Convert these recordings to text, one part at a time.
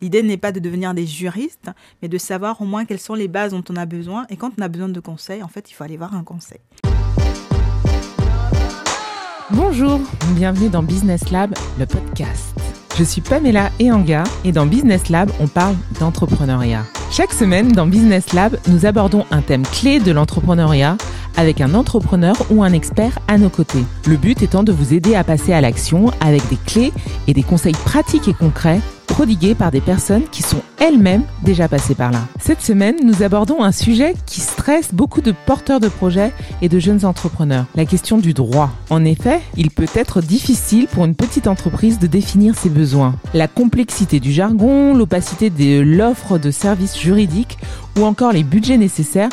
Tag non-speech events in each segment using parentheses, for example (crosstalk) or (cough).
L'idée n'est pas de devenir des juristes, mais de savoir au moins quelles sont les bases dont on a besoin. Et quand on a besoin de conseils, en fait, il faut aller voir un conseil. Bonjour, bienvenue dans Business Lab, le podcast. Je suis Pamela Eanga et dans Business Lab, on parle d'entrepreneuriat. Chaque semaine, dans Business Lab, nous abordons un thème clé de l'entrepreneuriat avec un entrepreneur ou un expert à nos côtés. Le but étant de vous aider à passer à l'action avec des clés et des conseils pratiques et concrets prodigués par des personnes qui sont elles-mêmes déjà passées par là. Cette semaine, nous abordons un sujet qui stresse beaucoup de porteurs de projets et de jeunes entrepreneurs, la question du droit. En effet, il peut être difficile pour une petite entreprise de définir ses besoins. La complexité du jargon, l'opacité de l'offre de services juridiques ou encore les budgets nécessaires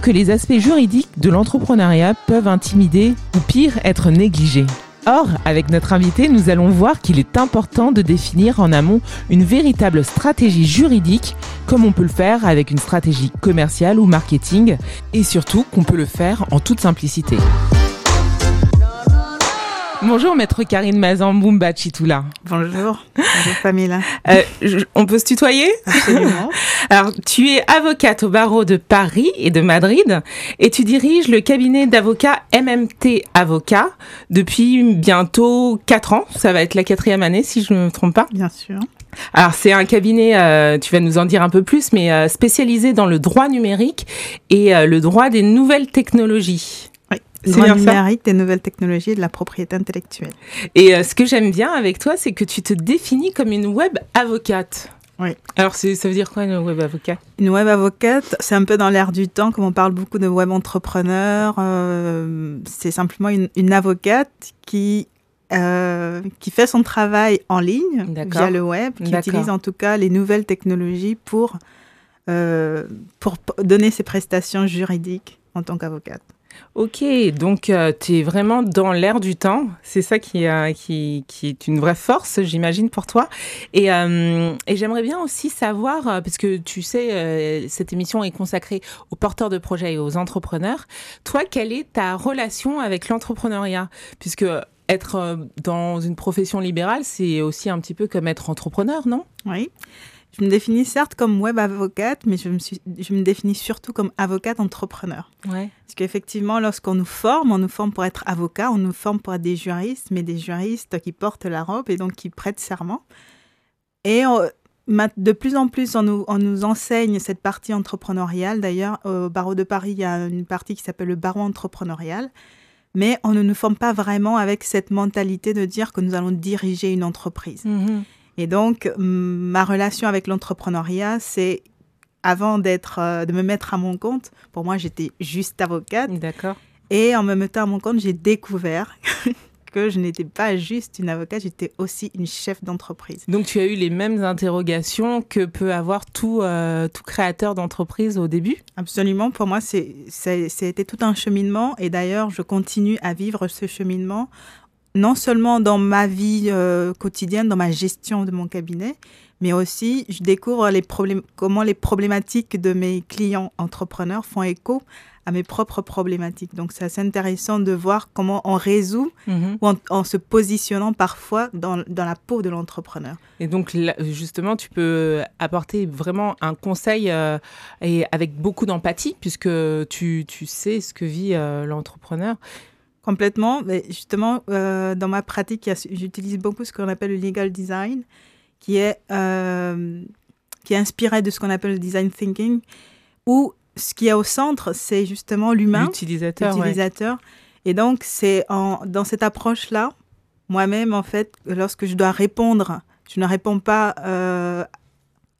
que les aspects juridiques de l'entrepreneuriat peuvent intimider ou pire être négligés. Or, avec notre invité, nous allons voir qu'il est important de définir en amont une véritable stratégie juridique, comme on peut le faire avec une stratégie commerciale ou marketing, et surtout qu'on peut le faire en toute simplicité. Bonjour maître Karine Mazamboumba Chitoula. Bonjour. Bonjour Pamela. Euh, on peut se tutoyer? Absolument. (laughs) Alors, tu es avocate au barreau de Paris et de Madrid et tu diriges le cabinet d'avocats MMT Avocat depuis bientôt 4 ans. Ça va être la quatrième année si je ne me trompe pas. Bien sûr. Alors c'est un cabinet, euh, tu vas nous en dire un peu plus, mais euh, spécialisé dans le droit numérique et euh, le droit des nouvelles technologies. Droit bien ça numérique, des nouvelles technologies et de la propriété intellectuelle. Et euh, ce que j'aime bien avec toi, c'est que tu te définis comme une web avocate. Oui. Alors ça veut dire quoi une web avocate? Une web avocate, c'est un peu dans l'air du temps, comme on parle beaucoup de web entrepreneur. euh, c'est simplement une, une avocate qui, euh, qui fait son travail en ligne via le web, qui utilise en tout cas les nouvelles technologies pour, euh, pour donner ses prestations juridiques en tant qu'avocate. Ok, donc tu es vraiment dans l'air du temps. C'est ça qui, euh, qui, qui est une vraie force, j'imagine, pour toi. Et, euh, et j'aimerais bien aussi savoir, euh, parce que tu sais, euh, cette émission est consacrée aux porteurs de projets et aux entrepreneurs. Toi, quelle est ta relation avec l'entrepreneuriat? Puisque être euh, dans une profession libérale, c'est aussi un petit peu comme être entrepreneur, non? Oui. Je me définis certes comme web avocate, mais je me, suis, je me définis surtout comme avocate entrepreneur. Ouais. Parce qu'effectivement, lorsqu'on nous forme, on nous forme pour être avocat, on nous forme pour être des juristes, mais des juristes qui portent la robe et donc qui prêtent serment. Et on- de plus en plus, on nous, on nous enseigne cette partie entrepreneuriale. D'ailleurs, au barreau de Paris, il y a une partie qui s'appelle le barreau entrepreneurial. Mais on ne nous forme pas vraiment avec cette mentalité de dire que nous allons diriger une entreprise. Mhm. Et donc, ma relation avec l'entrepreneuriat, c'est avant d'être, euh, de me mettre à mon compte, pour moi, j'étais juste avocate. D'accord. Et en me mettant à mon compte, j'ai découvert (laughs) que je n'étais pas juste une avocate, j'étais aussi une chef d'entreprise. Donc tu as eu les mêmes interrogations que peut avoir tout, euh, tout créateur d'entreprise au début? Absolument, pour moi, c'était tout un cheminement. Et d'ailleurs, je continue à vivre ce cheminement, non seulement dans ma vie euh, quotidienne, dans ma gestion de mon cabinet, mais aussi je découvre les problèmes, comment les problématiques de mes clients entrepreneurs font écho à mes propres problématiques. Donc, c'est assez intéressant de voir comment on résout Mhm. ou en, en se positionnant parfois dans, dans la peau de l'entrepreneur. Et donc là, justement, tu peux apporter vraiment un conseil euh, et avec beaucoup d'empathie puisque tu, tu sais ce que vit euh, l'entrepreneur. Complètement. Mais justement, euh, dans ma pratique, j'utilise beaucoup ce qu'on appelle le legal design, qui est, euh, qui est inspiré de ce qu'on appelle le design thinking, où ce qui est au centre, c'est justement l'humain, L'utilisateur. ouais. Et donc, c'est en, dans cette approche-là, moi-même, en fait, lorsque je dois répondre, je ne réponds pas euh,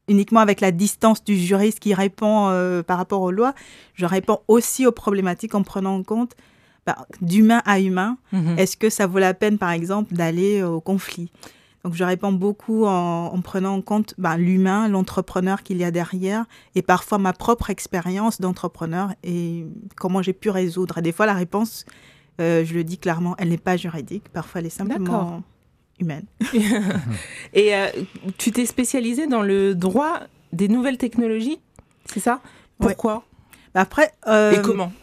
uniquement avec la distance du juriste qui répond euh, par rapport aux lois, je réponds aussi aux problématiques en prenant en compte d'humain à humain. Mhm. Est-ce que ça vaut la peine, par exemple, d'aller au conflit? Donc, je réponds beaucoup en, en prenant en compte bah, l'humain, l'entrepreneur qu'il y a derrière, et parfois ma propre expérience d'entrepreneur et comment j'ai pu résoudre. Et des fois, la réponse, euh, je le dis clairement, elle n'est pas juridique. Parfois, elle est simplement humaine. (laughs) (laughs) Et euh, tu t'es spécialisé dans le droit des nouvelles technologies, c'est ça? Ouais. Pourquoi? Bah, Après, euh, Et comment? (laughs)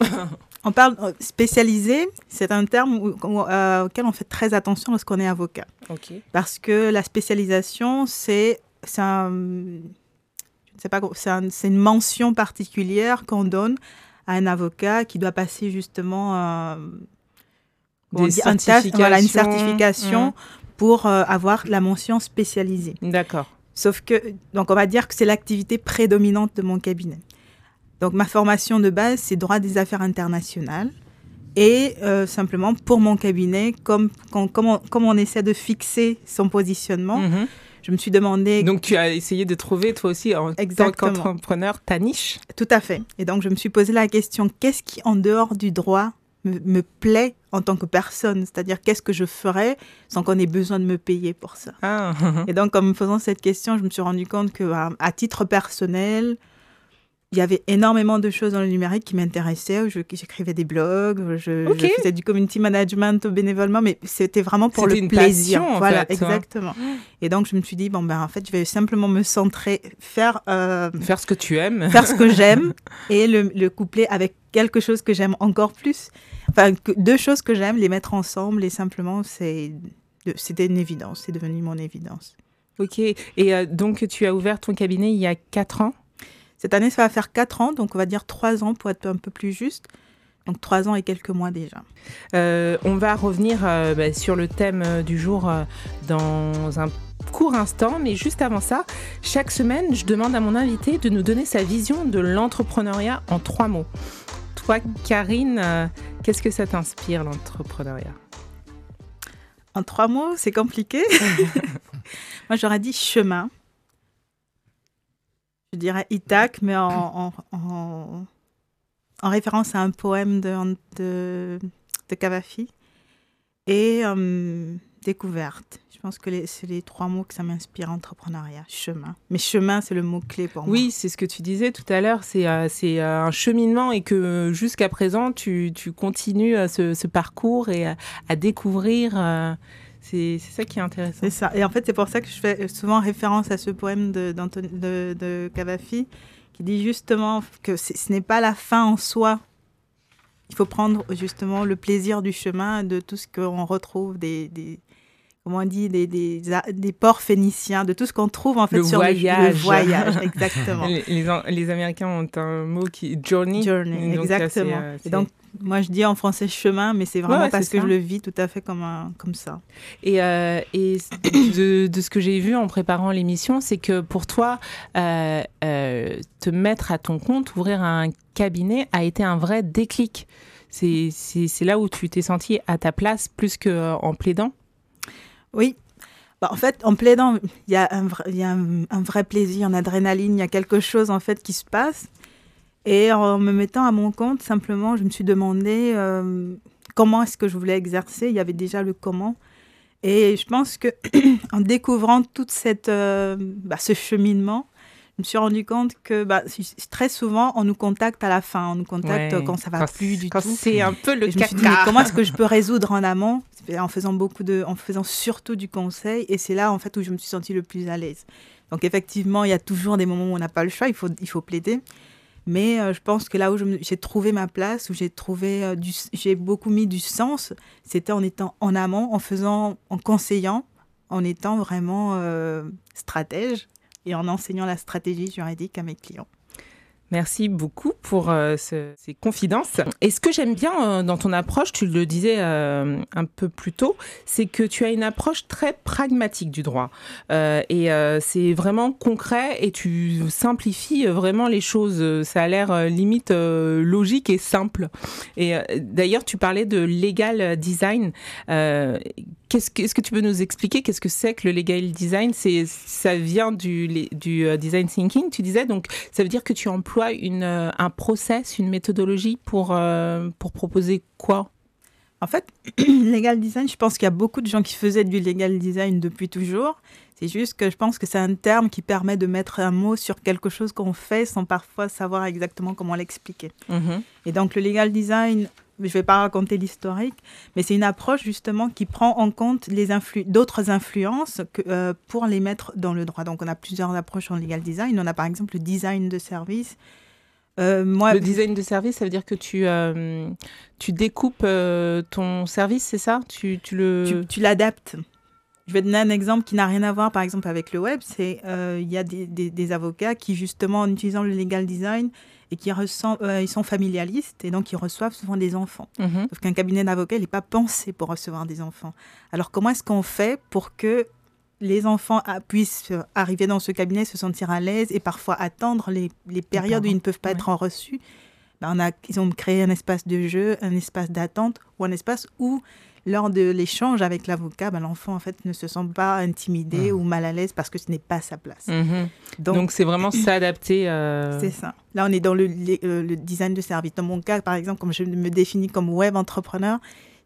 on parle euh, spécialisé, c'est un terme où- où- euh, auquel on fait très attention lorsqu'on est avocat. Parce que la spécialisation, c'est un, un- une mention particulière qu'on donne à un avocat qui doit passer justement euh, dit, un voilà, une certification pour euh, avoir la mention spécialisée. D'accord. Sauf que, donc on va dire que c'est l'activité prédominante de mon cabinet. Donc ma formation de base, c'est droit des affaires internationales. Et euh, simplement, pour mon cabinet, comme, quand- comme, on, comme on essaie de fixer son positionnement, Mhm. je me suis demandé Donc tu as essayé de trouver toi aussi en tant qu'entrepreneur ta niche. tout à fait. Et donc je me suis posé la question, qu'est-ce qui, en dehors du droit, me, me plaît en tant que personne? C'est-à-dire, qu'est-ce que je ferais sans qu'on ait besoin de me payer pour ça? Ah. (laughs) Et donc, en me faisant cette question, je me suis rendu compte que, à, à titre personnel, il y avait énormément de choses dans le numérique qui m'intéressaient. J'écrivais des blogs, je, faisais du community management bénévolement, mais c'était vraiment pour le une plaisir. passion, en voilà, fait, hein. exactement. Et donc, je me suis dit, bon, ben, en fait, je vais simplement me centrer, faire, euh, Faire ce que tu aimes. faire ce que (laughs) j'aime et le, le coupler avec quelque chose que j'aime encore plus. Enfin, que- deux choses que j'aime, les mettre ensemble et simplement, c'est c'était une évidence, c'est devenu mon évidence. Ok. Et euh, donc tu as ouvert ton cabinet il y a 4 ans? Cette année, ça va faire 4 ans, donc on va dire 3 ans pour être un peu plus juste. Donc 3 ans et quelques mois déjà. Euh, on va revenir euh, bah, sur le thème euh, du jour euh, dans un court instant, mais juste avant ça, chaque semaine, je demande à mon invité de nous donner sa vision de l'entrepreneuriat en trois mots. Toi, Karine, qu'est-ce que ça t'inspire, l'entrepreneuriat? En trois mots, c'est compliqué. (laughs) Moi, j'aurais dit chemin. Je dirais Ithac, mais en, en, en- en référence à un poème de, de, de Cavafi. Et euh, découverte. Je pense que c'est les trois mots que ça m'inspire entrepreneuriat. Chemin. Mais chemin, c'est le mot-clé pour moi. Oui, c'est ce que tu disais tout à l'heure, c'est euh, c'est, euh, un cheminement et que jusqu'à présent, tu, tu continues euh, ce, ce parcours et à découvrir. C'est ça qui est intéressant. C'est ça. Et en fait, c'est pour ça que je fais souvent référence à ce poème de, de, de Cavafi qui dit justement que ce n'est pas la fin en soi. Il faut prendre justement le plaisir du chemin, de tout ce qu'on retrouve, des- comment on dit, des, des, ports phéniciens, de tout ce qu'on trouve en fait Le sur voyage. le, le voyage. (laughs) Exactement. Les, les, Américains ont un mot qui journey. Journey, Donc, exactement. euh, Et donc, moi, je dis en français chemin, mais c'est vraiment ouais, parce que ça. je le vis tout à fait comme, un, comme ça. Et, euh, et (coughs) de, de ce que j'ai vu en préparant l'émission, c'est que pour toi, euh, euh, te mettre à ton compte, ouvrir un cabinet, a été un vrai déclic. C'est là où tu t'es senti à ta place plus qu'en plaidant. Oui. Bah, en fait, en plaidant, il y a, un il y a un, un vrai plaisir, une adrénaline, il y a quelque chose en fait qui se passe. Et en me mettant à mon compte, simplement, je me suis demandé euh, comment est-ce que je voulais exercer. Il y avait déjà le comment. Et je pense que (clears throat) en découvrant toute cette, euh, bah, ce cheminement, je me suis rendu compte que bah, très souvent, on nous contacte à la fin, on nous contacte Ouais. quand ça va Quand plus du tout. c'est un peu le Et je me suis dit, caca. mais comment est-ce que je peux résoudre en amont? En faisant beaucoup de, en faisant surtout du conseil. Et c'est là, en fait, où je me suis sentie le plus à l'aise. Donc, effectivement, il y a toujours des moments où on n'a pas le choix, il faut, il faut plaider. Mais euh, je pense que là où j'ai trouvé ma place, où j'ai trouvé euh, du, j'ai beaucoup mis du sens, c'était en étant en amont, en faisant, en conseillant, en étant vraiment euh, stratège et en enseignant la stratégie juridique à mes clients. Merci beaucoup pour euh, ce- ces confidences. Et ce que j'aime bien euh, dans ton approche, tu le disais euh, un peu plus tôt, c'est que tu as une approche très pragmatique du droit. Et c'est vraiment concret et tu simplifies vraiment les choses. Ça a l'air limite logique et simple. Et d'ailleurs, tu parlais de legal design. Qu'est-ce que, est-ce que tu peux nous expliquer qu'est-ce que c'est que le legal design? C'est ça vient du, euh, design thinking, tu disais. Donc ça veut dire que tu emploies une, euh, un process, une méthodologie pour euh, pour proposer quoi? En fait, (clears throat) legal design, je pense qu'il y a beaucoup de gens qui faisaient du legal design depuis toujours. C'est juste que je pense que c'est un terme qui permet de mettre un mot sur quelque chose qu'on fait sans parfois savoir exactement comment l'expliquer. Mhm. Et donc le legal design, je ne vais pas raconter l'historique, mais c'est une approche justement qui prend en compte les influ- d'autres influences que, euh, pour les mettre dans le droit. Donc on a plusieurs approches en legal design. On a par exemple le design de service. Euh, moi, Le design de service, ça veut dire que tu euh, tu découpes ton service, c'est ça? Tu tu le tu, tu l'adaptes. Je vais donner un exemple qui n'a rien à voir, par exemple, avec le web. C'est euh, il y a des, des, avocats qui, justement, en utilisant le legal design et qui euh, ils sont familialistes et donc ils reçoivent souvent des enfants. Mm Sauf qu'un cabinet d'avocats, n'est pas pensé pour recevoir des enfants. Alors, comment est-ce qu'on fait pour que les enfants puissent arriver dans ce cabinet, se sentir à l'aise et parfois attendre les, les périodes où ils ne peuvent pas être en reçu? Ben, on a, Ils ont créé un espace de jeu, un espace d'attente ou un espace où lors de l'échange avec l'avocat, ben, l'enfant en fait ne se sent pas intimidé mmh. ou mal à l'aise parce que ce n'est pas sa place. Mmh. Donc c'est vraiment (clears throat) s'adapter. Euh, c'est ça. Là, on est dans le, euh, le, design de service. Dans mon cas, par exemple, comme je me définis comme web entrepreneur,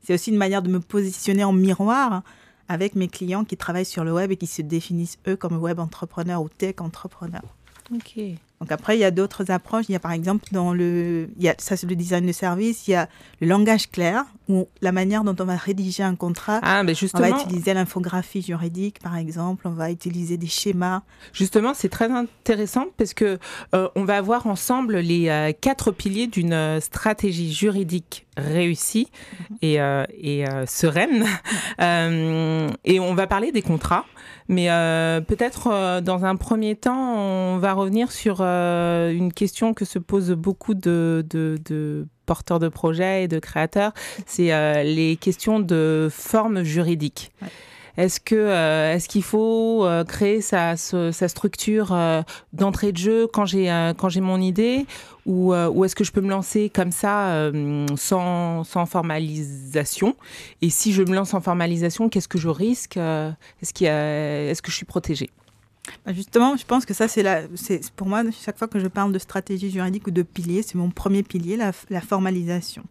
c'est aussi une manière de me positionner en miroir avec mes clients qui travaillent sur le web et qui se définissent eux comme web entrepreneurs ou tech entrepreneurs. Ok. Donc après, il y a d'autres approches. Il y a par exemple dans le, il y a, ça c'est le design de service. Il y a le langage clair ou la manière dont on va rédiger un contrat. Ah, mais justement, on va utiliser l'infographie juridique, par exemple. On va utiliser des schémas. Justement, c'est très intéressant parce que euh, on va avoir ensemble les euh, quatre piliers d'une euh, stratégie juridique réussie mhm. et, et sereine. (laughs) et on va parler des contrats. Mais euh, peut-être euh, dans un premier temps, on va revenir sur euh, une question que se posent beaucoup de, de, de porteurs de projets et de créateurs, c'est les questions de forme juridique. Est-ce que est-ce qu'il faut créer sa, sa structure d'entrée de jeu quand j'ai quand j'ai mon idée? Ou, euh, ou est-ce que je peux me lancer comme ça euh, sans, sans, formalisation? Et si je me lance en formalisation, qu'est-ce que je risque euh, Est-ce qu'il est que je suis protégée? Bah, Justement, je pense que ça, c'est pour moi, chaque fois que je parle de stratégie juridique ou de pilier, c'est mon premier pilier, la, la formalisation.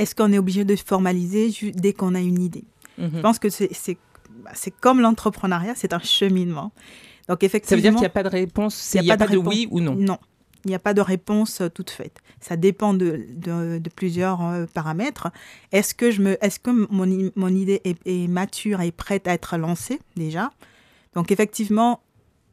Est-ce qu'on est obligé de formaliser dès qu'on a une idée? Mhm. Je pense que c'est bah, comme l'entrepreneuriat, c'est un cheminement. Donc effectivement, ça veut dire qu'il n'y a pas de réponse, il n'y a, pas, de, oui ou non? Non, il n'y a pas de réponse euh, toute faite. Ça dépend de, de, plusieurs euh, paramètres. Est-ce que, je me, est-ce que mon, mon idée est, mature et prête à être lancée déjà? Donc effectivement,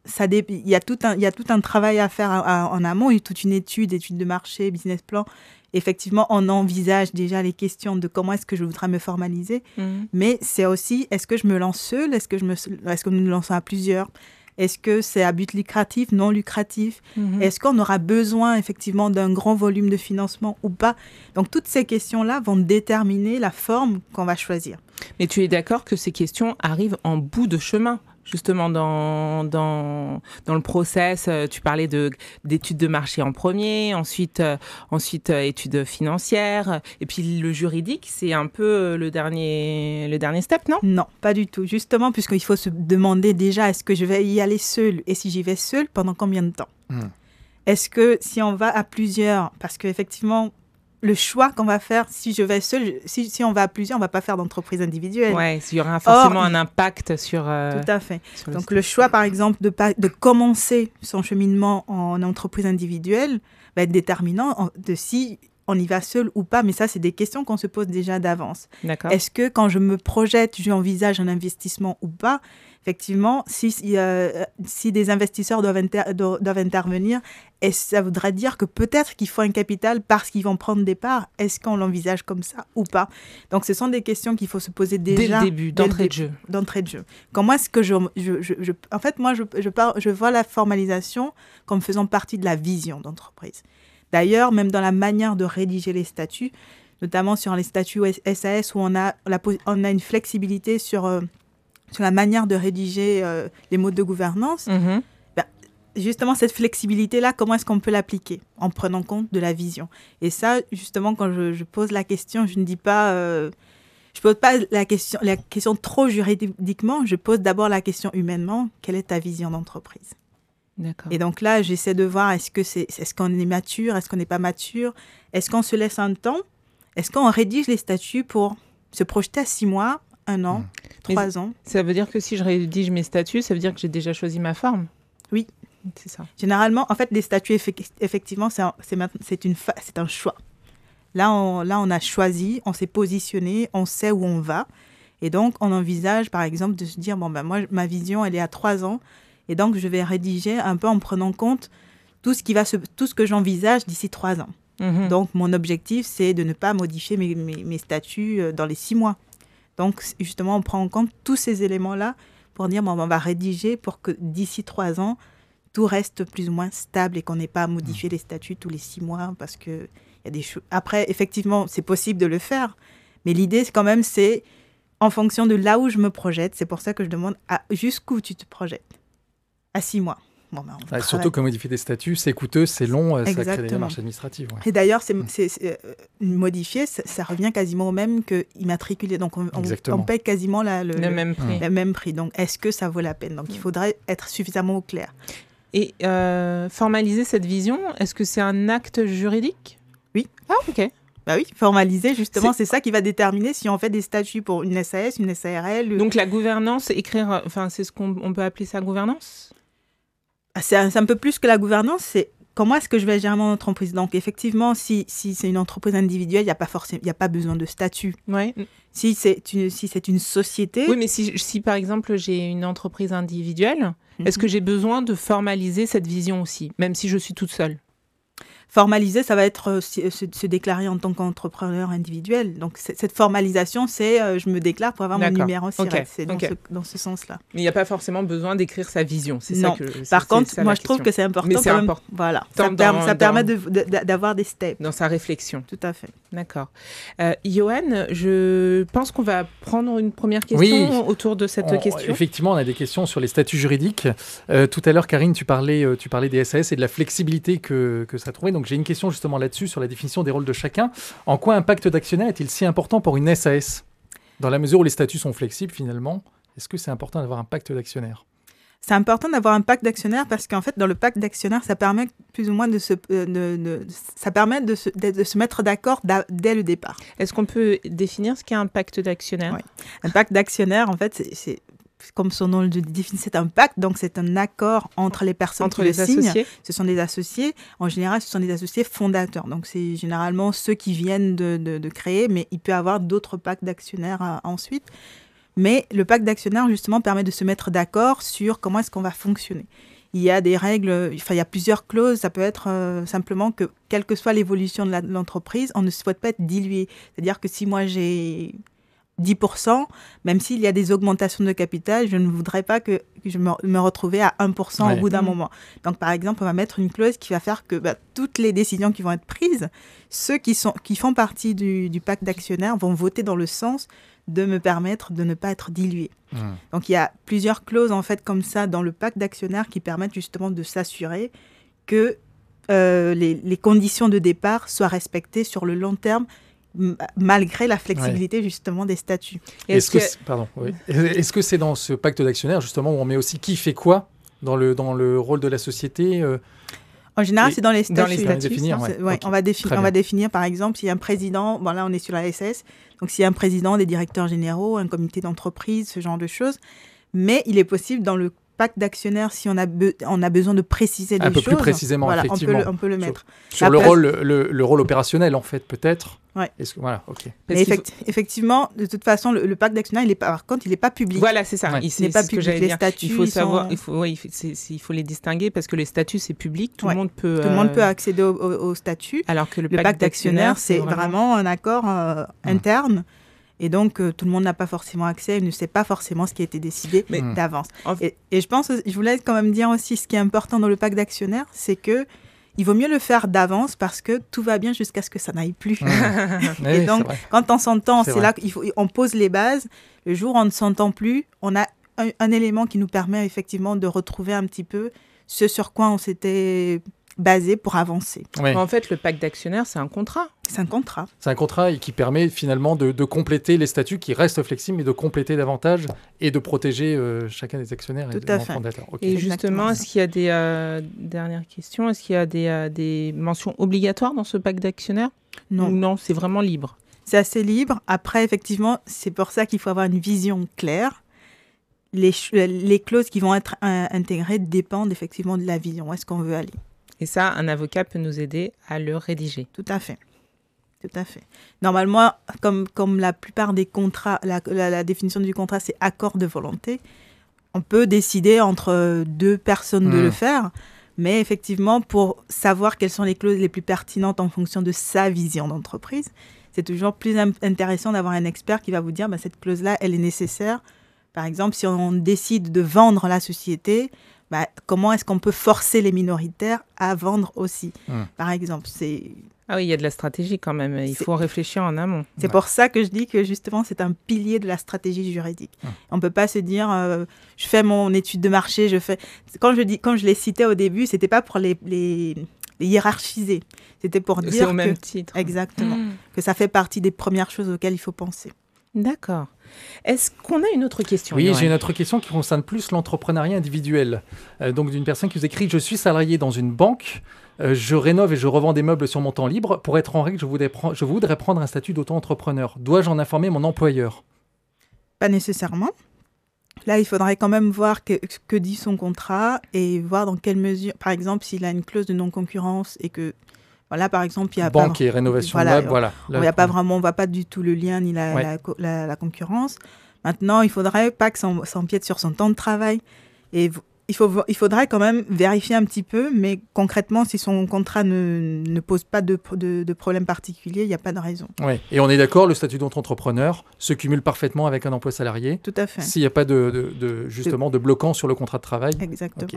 ça il, y a tout un, il y a tout un travail à faire en amont, il y a toute une étude, étude de marché, business plan. Effectivement, on envisage déjà les questions de comment est-ce que je voudrais me formaliser. Mmh. Mais c'est aussi, est-ce que je me lance seule? Est-ce que, je me, est-ce que nous nous lançons à plusieurs? Est-ce que c'est à but lucratif, non lucratif? Mhm. Est-ce qu'on aura besoin effectivement d'un grand volume de financement ou pas? Donc toutes ces questions-là vont déterminer la forme qu'on va choisir. Mais tu es d'accord que ces questions arrivent en bout de chemin? Justement dans, dans, dans le process euh, Tu parlais de d'études de marché en premier, ensuite euh, ensuite euh, études financières, et puis le juridique, c'est un peu le dernier le dernier step, non? Non, pas du tout. Justement, puisqu'il faut se demander déjà est-ce que je vais y aller seul et si j'y vais seul, pendant combien de temps? Hmm. Est-ce que si on va à plusieurs, parce qu'effectivement, le choix qu'on va faire si je vais seul, si, si on va à plusieurs, on va pas faire d'entreprise individuelle. Ouais, il y aura forcément un impact sur. Euh, tout à fait. Donc le, choix, par exemple, de, de commencer son cheminement en entreprise individuelle va être déterminant de si on y va seul ou pas. Mais ça, c'est des questions qu'on se pose déjà d'avance. Est-ce que quand je me projette, j'envisage un investissement ou pas? Effectivement, si, euh, si des investisseurs doivent, doivent intervenir, ça voudrait dire que peut-être qu'il faut un capital parce qu'ils vont prendre des parts? Est-ce qu'on l'envisage comme ça ou pas? Donc, ce sont des questions qu'il faut se poser déjà. Dès le début, d'entrée de jeu. D'entrée de jeu. Comment est-ce que je, je, je, En fait, moi, je, je, je vois la formalisation comme faisant partie de la vision d'entreprise. D'ailleurs, même dans la manière de rédiger les statuts, notamment sur les statuts SAS où on a, la, on a une flexibilité sur... Euh, sur la manière de rédiger euh, les modes de gouvernance, mhm. ben, justement, cette flexibilité-là, comment est-ce qu'on peut l'appliquer en prenant compte de la vision? Et ça, justement, quand je, pose la question, je ne dis pas... Euh, je pose pas la question, la question trop juridiquement, je pose d'abord la question humainement, quelle est ta vision d'entreprise? Et donc là, j'essaie de voir est-ce que c'est, est-ce qu'on est mature, est-ce qu'on n'est pas mature, est-ce qu'on se laisse un temps, est-ce qu'on rédige les statuts pour se projeter à six mois, un an, hmm. trois ans? Ça veut dire que si je rédige mes statuts, ça veut dire que j'ai déjà choisi ma forme? Oui. C'est ça. Généralement, en fait, les statuts, effectivement, c'est un, c'est un choix. Là on, là, on a choisi, on s'est positionné, on sait où on va. Et donc, on envisage, par exemple, de se dire, bon, ben, moi, ma vision, elle est à trois ans. Et donc, je vais rédiger un peu en prenant compte tout ce, qui va se, tout ce que j'envisage d'ici trois ans. Mhm. Donc, mon objectif, c'est de ne pas modifier mes, mes, mes statuts euh, dans les six mois. Donc, justement, on prend en compte tous ces éléments-là pour dire, bon, on va rédiger pour que d'ici trois ans, tout reste plus ou moins stable et qu'on n'ait pas à modifier les statuts tous les six mois parce que y a des choses. Après, effectivement, c'est possible de le faire, mais l'idée, quand même, c'est en fonction de là où je me projette. C'est pour ça que je demande jusqu'où tu te projettes. À six mois. Bon, ben, surtout que modifier des statuts, c'est coûteux, c'est long, ça crée des démarches administratives. Et d'ailleurs, c'est, mm. euh, modifier, ça, revient quasiment au même que immatriculer. Donc, on, on, paye quasiment la, le, même prix. le même prix. Donc, est-ce que ça vaut la peine? Donc, il mm. faudrait être suffisamment clair. Et euh, formaliser cette vision, est-ce que c'est un acte juridique? Oui. Ah, ok. Bah oui, formaliser, justement, c'est ça qui va déterminer si on fait des statuts pour une SAS, une SARL. Donc la gouvernance, écrire, enfin, c'est ce qu'on peut appeler ça gouvernance? C'est un, un, peu plus que la gouvernance, c'est comment est-ce que je vais gérer mon entreprise? Donc, effectivement, si, si c'est une entreprise individuelle, il n'y a, pas forcément, y a pas besoin de statut. Ouais. Si c'est une, si une société. Oui, mais si, si par exemple, j'ai une entreprise individuelle, est-ce mhm. que j'ai besoin de formaliser cette vision aussi, même si je suis toute seule? Formaliser, ça va être euh, euh, se, déclarer en tant qu'entrepreneur individuel. Donc cette formalisation, c'est euh, je me déclare pour avoir mon numéro SIRET. C'est dans, ce, sens-là. Mais il n'y a pas forcément besoin d'écrire sa vision. C'est ça que. Par contre, moi je trouve que c'est important. Mais c'est important. Voilà. ça, permet d'avoir des steps. Dans sa réflexion. Tout à fait. D'accord. Euh, Johan, je pense qu'on va prendre une première question autour de cette question. Effectivement, on a des questions sur les statuts juridiques. tout à l'heure, Karine, tu parlais, tu parlais des SAS et de la flexibilité que, que ça trouvait. Donc j'ai une question justement là-dessus, sur la définition des rôles de chacun. En quoi un pacte d'actionnaire est-il si important pour une SAS? Dans la mesure où les statuts sont flexibles finalement, est-ce que c'est important d'avoir un pacte d'actionnaire? C'est important d'avoir un pacte d'actionnaire parce qu'en fait, dans le pacte d'actionnaire, ça permet plus ou moins de se, euh, ça permet de se, de, se mettre d'accord dès le départ. Est-ce qu'on peut définir ce qu'est un pacte d'actionnaire? Oui. Un pacte d'actionnaire, en fait, c'est comme son nom le définit, c'est un pacte, donc c'est un accord entre les personnes entre qui les le associés. Ce sont des associés. En général, ce sont des associés fondateurs. Donc c'est généralement ceux qui viennent de, de, créer, mais il peut y avoir d'autres pactes d'actionnaires euh, ensuite. Mais le pacte d'actionnaires, justement, permet de se mettre d'accord sur comment est-ce qu'on va fonctionner. Il y a des règles, enfin, il y a plusieurs clauses. Ça peut être euh, simplement que, quelle que soit l'évolution de l'entreprise, on ne souhaite pas être dilué. C'est-à-dire que si moi j'ai 10%, même s'il y a des augmentations de capital, je ne voudrais pas que, je me, me retrouvais à 1% au bout d'un mmh. moment. Donc, par exemple, on va mettre une clause qui va faire que bah, toutes les décisions qui vont être prises, ceux qui, sont, qui font partie du, du pacte d'actionnaires vont voter dans le sens de me permettre de ne pas être dilué. Mmh. Donc, il y a plusieurs clauses, en fait, comme ça, dans le pacte d'actionnaires qui permettent justement de s'assurer que euh, les, les conditions de départ soient respectées sur le long terme malgré la flexibilité justement des statuts. Est-ce que, pardon, est-ce que c'est dans ce pacte d'actionnaires justement où on met aussi qui fait quoi dans le, dans le rôle de la société euh, En général, c'est dans les statuts. Dans les statuts définir, on, va définir, on va définir, par exemple, s'il y a un président, bon là on est sur la SS, donc s'il y a un président, des directeurs généraux, un comité d'entreprise, ce genre de choses. Mais il est possible dans le pacte d'actionnaires si on a, on a besoin de préciser des choses. Un peu plus précisément, effectivement. On peut le, mettre. Sur, le, rôle, le, rôle opérationnel, en fait, peut-être. Ouais. voilà, ok. Mais effectivement, de toute façon, le, pacte d'actionnaires, il est par contre, il n'est pas public. Voilà, c'est ça. Il n'est pas public. Les statuts, il faut savoir, il faut, il faut les distinguer parce que les statuts c'est public, tout le monde peut. Tout le monde peut euh, accéder au, statut. Alors que le, pacte, d'actionnaires, c'est vraiment... un accord euh, interne et donc, euh, tout le monde n'a pas forcément accès, il ne sait pas forcément ce qui a été décidé d'avance. Et, je pense, je voulais quand même dire aussi, ce qui est important dans le pacte d'actionnaires, c'est que il vaut mieux le faire d'avance parce que tout va bien jusqu'à ce que ça n'aille plus. (laughs) et donc, quand on s'entend, c'est là qu'on pose les bases. Le jour où on ne s'entend plus, on a un, élément qui nous permet effectivement de retrouver un petit peu ce sur quoi on s'était basé pour avancer. En fait, le pacte d'actionnaires, c'est un contrat. C'est un contrat. C'est un contrat qui permet finalement de, compléter les statuts qui restent flexibles, mais de compléter davantage et de protéger euh, chacun des actionnaires et des fondateurs. Et justement, est-ce qu'il y a des euh, dernières questions Est-ce qu'il y a des, euh, des, mentions obligatoires dans ce pacte d'actionnaires? Non. non, c'est vraiment libre? C'est assez libre. Après, effectivement, c'est pour ça qu'il faut avoir une vision claire. Les, les clauses qui vont être intégrées dépendent effectivement de la vision. Où est-ce qu'on veut aller? Et ça, un avocat peut nous aider à le rédiger. Tout à fait. Tout à fait. Normalement, comme, comme la plupart des contrats, la, définition du contrat, c'est accord de volonté. On peut décider entre deux personnes de le hmm. faire, mais effectivement, pour savoir quelles sont les clauses les plus pertinentes en fonction de sa vision d'entreprise, c'est toujours plus intéressant d'avoir un expert qui va vous dire, bah, cette clause-là, elle est nécessaire. Par exemple, si on décide de vendre la société, bah, comment est-ce qu'on peut forcer les minoritaires à vendre aussi hmm. Par exemple, c'est ah oui, il y a de la stratégie quand même. Il faut réfléchir en amont. C'est pour ça que je dis que justement, c'est un pilier de la stratégie juridique. Hum. On ne peut pas se dire, euh, je fais mon étude de marché, je fais. Quand je dis, quand je l'ai cité au début, c'était pas pour les, les, hiérarchiser. C'était pour dire. C'est au même titre. Exactement. Hum. Que ça fait partie des premières choses auxquelles il faut penser. D'accord. Est-ce qu'on a une autre question Oui, j'ai une autre question qui concerne plus l'entrepreneuriat individuel. Euh, donc d'une personne qui vous écrit Je suis salarié dans une banque. Euh, je rénove et je revends des meubles sur mon temps libre. Pour être en règle, je voudrais, je voudrais prendre un statut d'auto-entrepreneur. Dois-je en informer mon employeur? Pas nécessairement. Là, il faudrait quand même voir que, que dit son contrat et voir dans quelle mesure, par exemple, s'il a une clause de non-concurrence et que, voilà, par exemple, il y a banque et rénovation voilà, web, voilà. Il n'y a pas vraiment, on voit pas du tout le lien ni la, la, concurrence. Maintenant, il faudrait pas que ça empiète sur son temps de travail. Et il, faut, il faudrait quand même vérifier un petit peu, mais concrètement, si son contrat ne, ne pose pas de, de, de problème particulier, il n'y a pas de raison. Oui, et on est d'accord, le statut d'entrepreneur se cumule parfaitement avec un emploi salarié. Tout à fait. S'il n'y a pas de, de justement de bloquant sur le contrat de travail. Exactement.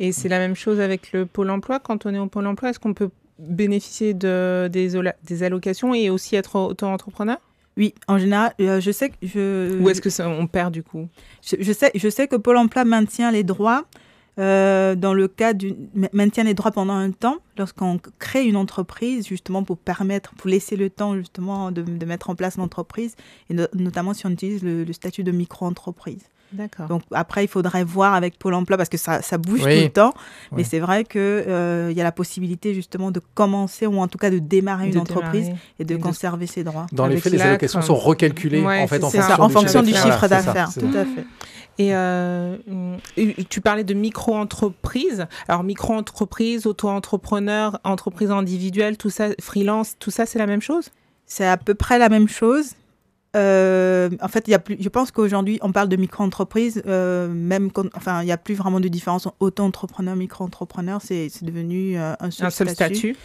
Et c'est la même chose avec le Pôle emploi. Quand on est au Pôle emploi, est-ce qu'on peut bénéficier de, des, des allocations et aussi être auto-entrepreneur? Oui, en général, euh, je sais que je. Ou est-ce que ça, on perd du coup? Je, sais, je sais que Pôle Emploi maintient les droits euh, dans le cas du maintient les droits pendant un temps lorsqu'on crée une entreprise justement pour permettre, pour laisser le temps justement de, de mettre en place l'entreprise et notamment si on utilise le statut de micro-entreprise. Donc après, il faudrait voir avec Pôle Emploi parce que ça, ça bouge tout le temps. Mais c'est vrai qu'il euh, y a la possibilité justement de commencer ou en tout cas de démarrer une entreprise et de conserver ses droits. Dans les faits, les allocations sont recalculées en fait en fonction, en fonction du chiffre d'affaires. Tout à fait. Euh, et tu parlais de micro-entreprise. Alors, micro-entreprise, auto-entrepreneur, entreprise individuelle, tout ça, freelance, tout ça, c'est la même chose? C'est à peu près la même chose. Euh, en fait, y a plus, je pense qu'aujourd'hui, on parle de micro-entreprise, euh, même enfin, il n'y a plus vraiment de différence auto-entrepreneur, micro-entrepreneur, c'est devenu euh, un seul, un seul statut.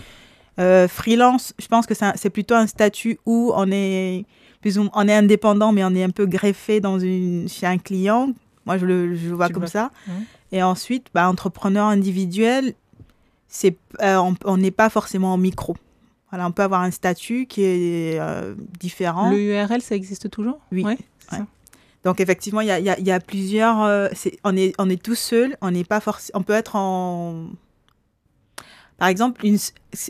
freelance, je pense que c'est plutôt un statut où on est, plus on est indépendant, mais on est un peu greffé dans une, chez un client. Moi, je le, je vois comme ça. Et ensuite, bah, entrepreneur individuel, c'est, on n'est pas forcément en micro on peut avoir un statut qui est euh, différent. Le URL, ça existe toujours? Oui. Donc effectivement, il y a, plusieurs. Euh, on, est, on est tout seul, on n'est pas forcément. On peut être en. Par exemple, une,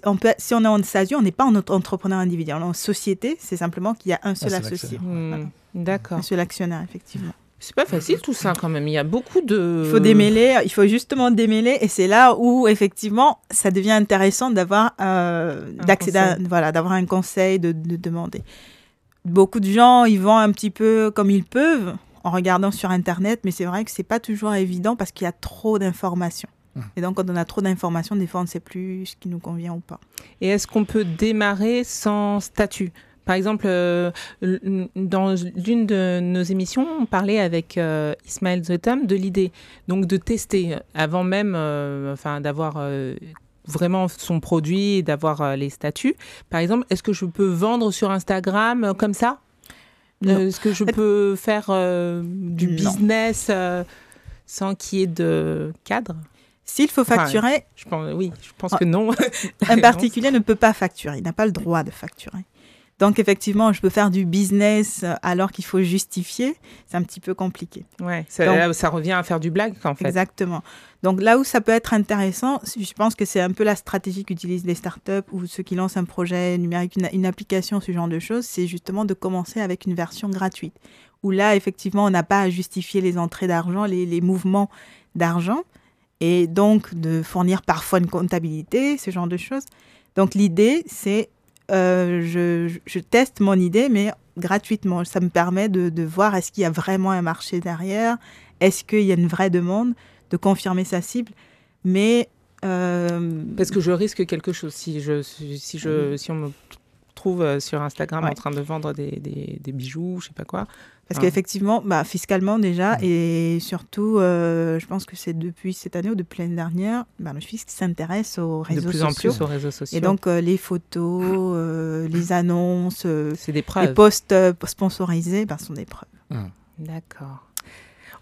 on peut, si on est en SASU, on n'est pas en entrepreneur individuel. On est en société, c'est simplement qu'il y a un seul associé. Hmm, d'accord. Un seul actionnaire, effectivement. C'est pas facile tout ça quand même. Il y a beaucoup de. Il faut démêler. Il faut justement démêler, et c'est là où effectivement ça devient intéressant d'avoir euh, d'accéder, voilà, d'avoir un conseil, de, demander. Beaucoup de gens ils vont un petit peu comme ils peuvent en regardant sur internet, mais c'est vrai que c'est pas toujours évident parce qu'il y a trop d'informations. Mmh. Et donc, quand on a trop d'informations, des fois, on ne sait plus ce qui nous convient ou pas. Et est-ce qu'on peut démarrer sans statut? Par exemple, euh, dans l'une de nos émissions, on parlait avec euh, Ismaël Zotam de l'idée donc de tester avant même euh, enfin, d'avoir vraiment son produit et d'avoir les statuts. Par exemple, est-ce que je peux vendre sur Instagram comme ça? Est-ce que je peux faire du business sans qu'il y ait de cadre? S'il faut facturer, je pense, oui, je pense que non. un (laughs) particulier ne peut pas facturer, il n'a pas le droit de facturer. Donc effectivement, je peux faire du business euh, alors qu'il faut justifier. C'est un petit peu compliqué. Ouais, ça, ça, revient à faire du blague en fait. Exactement. Donc là où ça peut être intéressant, je pense que c'est un peu la stratégie qu'utilisent les startups ou ceux qui lancent un projet numérique, une, application, ce genre de choses, c'est justement de commencer avec une version gratuite. Où là, effectivement, on n'a pas à justifier les entrées d'argent, les, les mouvements d'argent, et donc de fournir parfois une comptabilité, ce genre de choses. Donc l'idée, c'est euh, je, teste mon idée, mais gratuitement. Ça me permet de, voir est-ce qu'il y a vraiment un marché derrière, est-ce qu'il y a une vraie demande, de confirmer sa cible. Mais euh, parce que je risque quelque chose si je si je si on me trouve euh, sur Instagram en train de vendre des, des, bijoux, je sais pas quoi, Parce Ah. qu'effectivement, bah, fiscalement déjà, Mm. et surtout, euh, je pense que c'est depuis cette année ou depuis l'année dernière, bah, le fisc s'intéresse aux De réseaux plus en sociaux. plus aux réseaux sociaux. Et donc, euh, les photos, euh, (coughs) les annonces, euh, c'est des les posts euh, sponsorisés bah, sont des preuves. D'accord.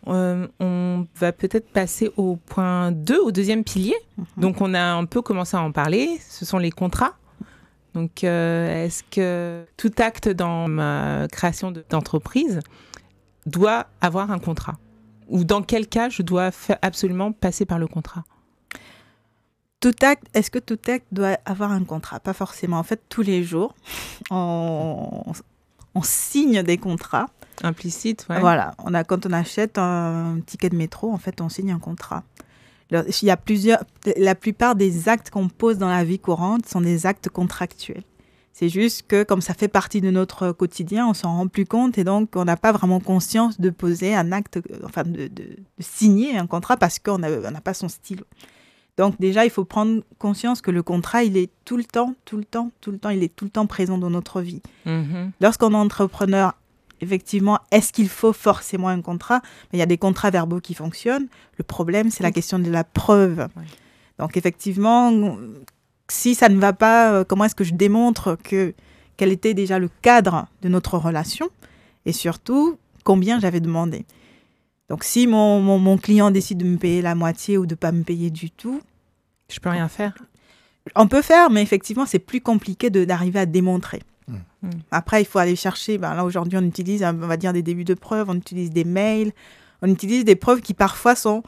Euh, on va peut-être passer au point 2, au deuxième pilier. Mhm. Donc, on a un peu commencé à en parler. Ce sont les contrats. Donc, euh, est-ce que tout acte dans ma création de- d'entreprise doit avoir un contrat? Ou dans quel cas je dois absolument passer par le contrat? Tout acte, est-ce que tout acte doit avoir un contrat? Pas forcément. En fait, tous les jours, (laughs) on, on signe des contrats. Implicite, ouais. Voilà, on a, quand on achète un ticket de métro, en fait, on signe un contrat. Il y a plusieurs, la plupart des actes qu'on pose dans la vie courante sont des actes contractuels. C'est juste que comme ça fait partie de notre quotidien, on s'en rend plus compte et donc on n'a pas vraiment conscience de poser un acte, euh, enfin de, de- de signer un contrat parce qu'on n'a pas son stylo. Donc déjà, il faut prendre conscience que le contrat, il est tout le temps, tout le temps, tout le temps, il est tout le temps présent dans notre vie. Mhm. Lorsqu'on est entrepreneur, effectivement, est-ce qu'il faut forcément un contrat? Il y a des contrats verbaux qui fonctionnent. Le problème, c'est la question de la preuve. Oui. Donc, effectivement, si ça ne va pas, euh, comment est-ce que je démontre que quel était déjà le cadre de notre relation? Et surtout combien j'avais demandé? Donc, si mon, mon, mon client décide de me payer la moitié ou de ne pas me payer du tout, Je peux rien faire? on peut faire, mais effectivement, c'est plus compliqué d'arriver à démontrer. Mm. Mm. Après, il faut aller chercher. Ben là, aujourd'hui, on utilise, on va dire, des débuts de preuves, on utilise des mails, on utilise des preuves qui parfois sont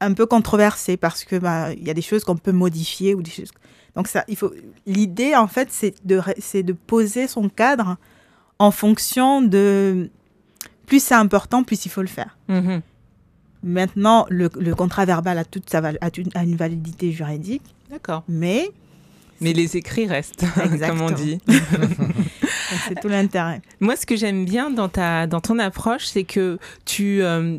un peu controversées parce que ben, il y a des choses qu'on peut modifier ou des choses. Donc ça, il faut. L'idée, en fait, c'est de, c'est de poser son cadre en fonction de. Plus c'est important, plus il faut le faire. Mhm. Maintenant, le, le contrat verbal a toute sa a une validité juridique, D'accord. mais Mais les écrits restent, (laughs) comme on dit. (laughs) c'est tout l'intérêt. Moi, ce que j'aime bien dans, ta, dans ton approche, c'est que tu euh,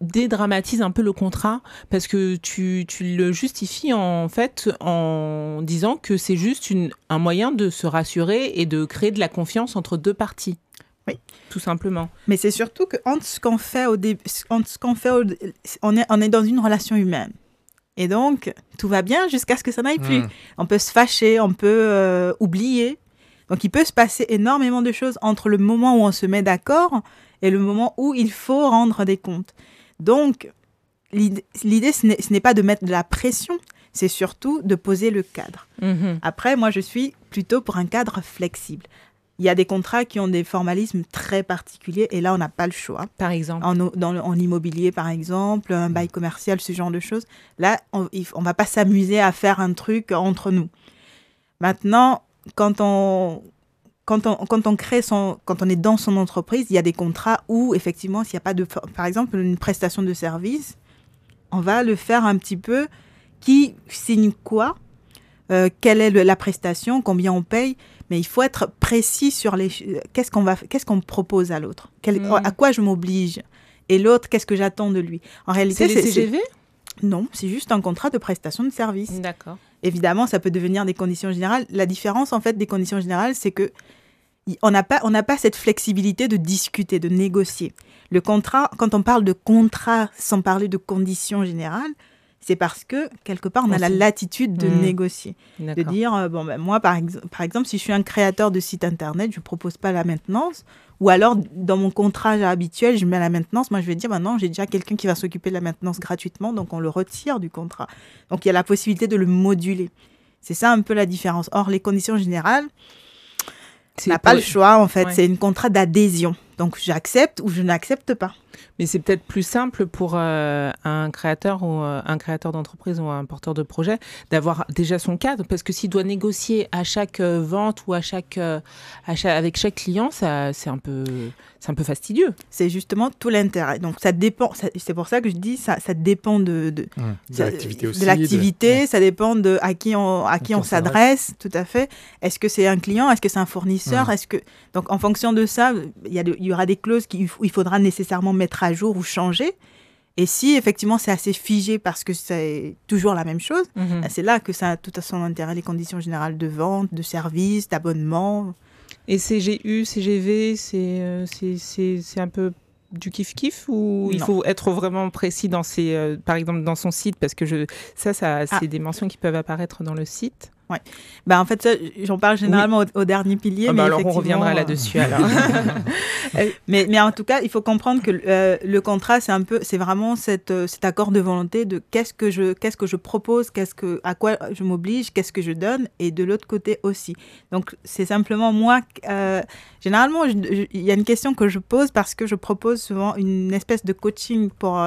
dédramatises un peu le contrat parce que tu, tu le justifies en fait en disant que c'est juste une, un moyen de se rassurer et de créer de la confiance entre deux parties. Oui. Tout simplement. Mais c'est surtout que entre ce qu'on fait au début, on est, on est dans une relation humaine. Et donc, tout va bien jusqu'à ce que ça n'aille plus. Mm. On peut se fâcher, on peut euh, oublier. Donc, il peut se passer énormément de choses entre le moment où on se met d'accord et le moment où il faut rendre des comptes. Donc, l'idée, l'idée, ce n'est ce n'est pas de mettre de la pression, c'est surtout de poser le cadre. Mhm. Après, moi, je suis plutôt pour un cadre flexible. Il y a des contrats qui ont des formalismes très particuliers et là, on n'a pas le choix. Par exemple. En, o- dans le- en immobilier, par exemple, un bail commercial, ce genre de choses. Là, on ne va pas s'amuser à faire un truc entre nous. Maintenant, quand on, quand on, quand on crée son, quand on est dans son entreprise, il y a des contrats où, effectivement, s'il n'y a pas de, par exemple, une prestation de service, on va le faire un petit peu. Qui signe quoi Euh, Quelle est le- la prestation Combien on paye Mais il faut être précis sur les. ch- Qu'est-ce qu'on va, qu'est-ce qu'on propose à l'autre? Mm. À quoi je m'oblige? Et l'autre, qu'est-ce que j'attends de lui? En réalité, C'est les CGV non, c'est juste un contrat de prestation de service. D'accord. Évidemment, ça peut devenir des conditions générales. La différence, en fait, des conditions générales, c'est que on n'a pas, on n'a pas cette flexibilité de discuter, de négocier. Le contrat, quand on parle de contrat sans parler de conditions générales, c'est parce que quelque part on a la latitude de Mm. négocier, de dire euh, bon ben moi par, ex- par exemple si je suis un créateur de site internet, je propose pas la maintenance, ou alors dans mon contrat habituel je mets la maintenance, moi je vais dire maintenant j'ai déjà quelqu'un qui va s'occuper de la maintenance gratuitement, donc on le retire du contrat. Donc il y a la possibilité de le moduler. C'est ça un peu la différence. Or les conditions générales, on n'a pas le choix en fait, Ouais. c'est une contrat d'adhésion. Donc j'accepte ou je n'accepte pas. Mais c'est peut-être plus simple pour euh, un créateur ou euh, un créateur d'entreprise ou un porteur de projet d'avoir déjà son cadre parce que s'il doit négocier à chaque euh, vente ou à chaque, euh, à chaque- avec chaque client, ça c'est un peu c'est un peu fastidieux. C'est justement tout l'intérêt. Donc ça dépend, ça- c'est pour ça que je dis ça, ça dépend de, de, Mm. De ça- l'activité aussi. de l'activité, ça dépend de à qui on à qui on on s'adresse. tout à fait. Est-ce que c'est un client, est-ce que c'est un fournisseur, Mhm. est-ce que donc en fonction de ça, il y, a de- il y aura des clauses qu'il il faudra nécessairement mettre à jour ou changer. Et si effectivement c'est assez figé parce que c'est toujours la même chose, Mhm. ben, c'est là que ça a tout à son intérêt les conditions générales de vente, de service, d'abonnement. Et CGU, CGV, c'est c'est un peu du kiff kiff ou il faut être vraiment précis dans ses, par exemple dans son site? Parce que je ça ça c'est ah. des mentions qui peuvent apparaître dans le site. Ouais. Bah, en fait, j'en parle généralement au, dernier pilier. Ah, bah, mais alors, on reviendra euh, là-dessus. (laughs) alors. mais, mais en tout cas, il faut comprendre que euh, le contrat, c'est un peu, c'est vraiment cette, euh, cet accord de volonté de qu'est-ce que je, qu'est-ce que je propose, qu'est-ce que, à quoi je m'oblige, qu'est-ce que je donne, et de l'autre côté aussi. Donc, c'est simplement moi. généralement, il y a une question que je pose parce que je propose souvent une espèce de coaching pour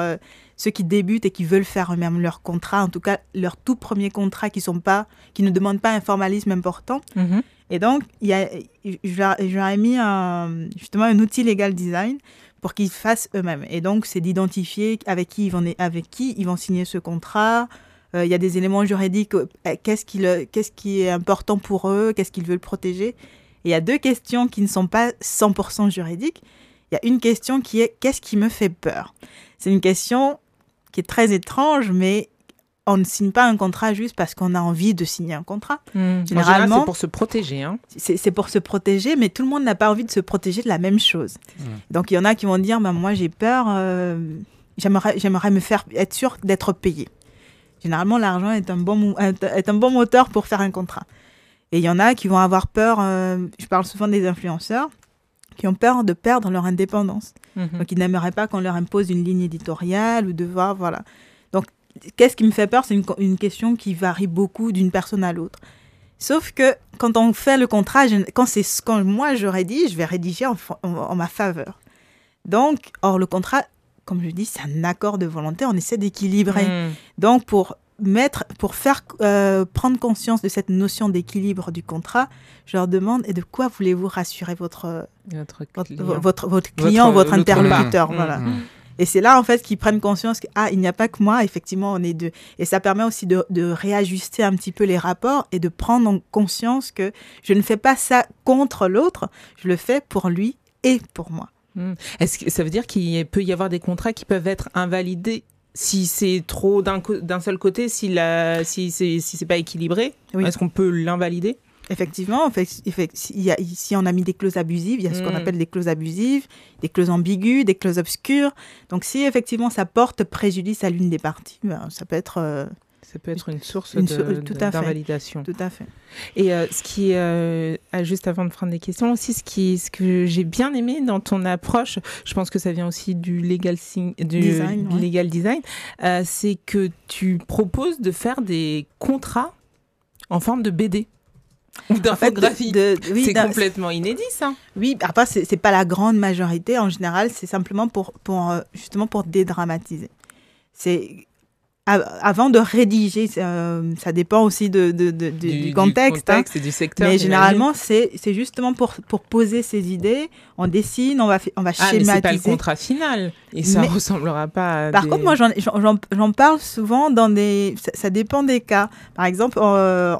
ceux qui débutent et qui veulent faire eux-mêmes leur contrat, en tout cas leur tout premier contrat qui sont pas, qui ne demandent pas un formalisme important. Mhm. Et donc, ai mis un, justement un outil legal design pour qu'ils fassent eux-mêmes. Et donc, c'est d'identifier avec qui ils vont, avec qui ils vont signer ce contrat. Euh, il y a des éléments juridiques. Euh, qu'est-ce qui, qu'est-ce qui est important pour eux Qu'est-ce qu'ils veulent protéger Et il y a deux questions qui ne sont pas 100% juridiques. Il y a une question qui est qu'est-ce qui me fait peur? C'est une question qui est très étrange, mais on ne signe pas un contrat juste parce qu'on a envie de signer un contrat. Mmh. Généralement, c'est pour se protéger. Hein. C'est pour se protéger, mais tout le monde n'a pas envie de se protéger de la même chose. Mmh. Donc il y en a qui vont dire, bah, moi j'ai peur, euh, j'aimerais me faire être sûr d'être payé. Généralement, l'argent est, un bon, est un bon moteur pour faire un contrat. Et il y en a qui vont avoir peur, euh, je parle souvent des influenceurs, qui ont peur de perdre leur indépendance. Mhm. Donc, ils n'aimeraient pas qu'on leur impose une ligne éditoriale ou de voir, voilà. Donc, qu'est-ce qui me fait peur? C'est une, question qui varie beaucoup d'une personne à l'autre. Sauf que quand on fait le contrat, quand, c'est, quand moi je rédige, je vais rédiger en, ma faveur. Donc, or, le contrat, comme je dis, c'est un accord de volonté, on essaie d'équilibrer. Mhm. Donc, pour mettre, pour faire euh, prendre conscience de cette notion d'équilibre du contrat, je leur demande et de quoi voulez-vous rassurer votre votre client, votre, votre, client, votre, interlocuteur, voilà. Mm, mm. Et c'est là en fait qu'ils prennent conscience qu'il ah, n'y a pas que moi, effectivement, on est deux. Et ça permet aussi de, de, réajuster un petit peu les rapports et de prendre conscience que je ne fais pas ça contre l'autre, je le fais pour lui et pour moi. Mm. Est-ce que ça veut dire qu'il peut y avoir des contrats qui peuvent être invalidés si c'est trop d'un seul côté, si, la, si c'est si pas équilibré, est-ce qu'on peut l'invalider? Effectivement, en fait, il y a, ici on a mis des clauses abusives, il y a ce qu'on hmm. appelle des clauses abusives, des clauses ambiguës, des clauses obscures. Donc si effectivement ça porte préjudice à l'une des parties, ben, ça peut être euh, ça peut être une source d'invalidation. Tout à fait. Et euh, ce qui, euh, ah, juste avant de prendre des questions, aussi ce, qui, ce que j'ai bien aimé dans ton approche, je pense que ça vient aussi du legal, du design, legal design, euh, c'est que tu proposes de faire des contrats en forme de BD. Ou d'infographie. c'est complètement inédit, ça. Oui, après, c'est pas la grande majorité. En général, c'est simplement pour, pour, justement pour dédramatiser. C'est avant de rédiger, euh, ça dépend aussi de, du, contexte, hein. et du secteur. Mais généralement, c'est justement pour, pour poser ses idées. On dessine, on va, on va ah, schématiser. c'est pas le contrat final. Et ça ne ressemblera pas à. Par contre, moi, j'en parle souvent dans des. Ça, dépend des cas. Par exemple, euh,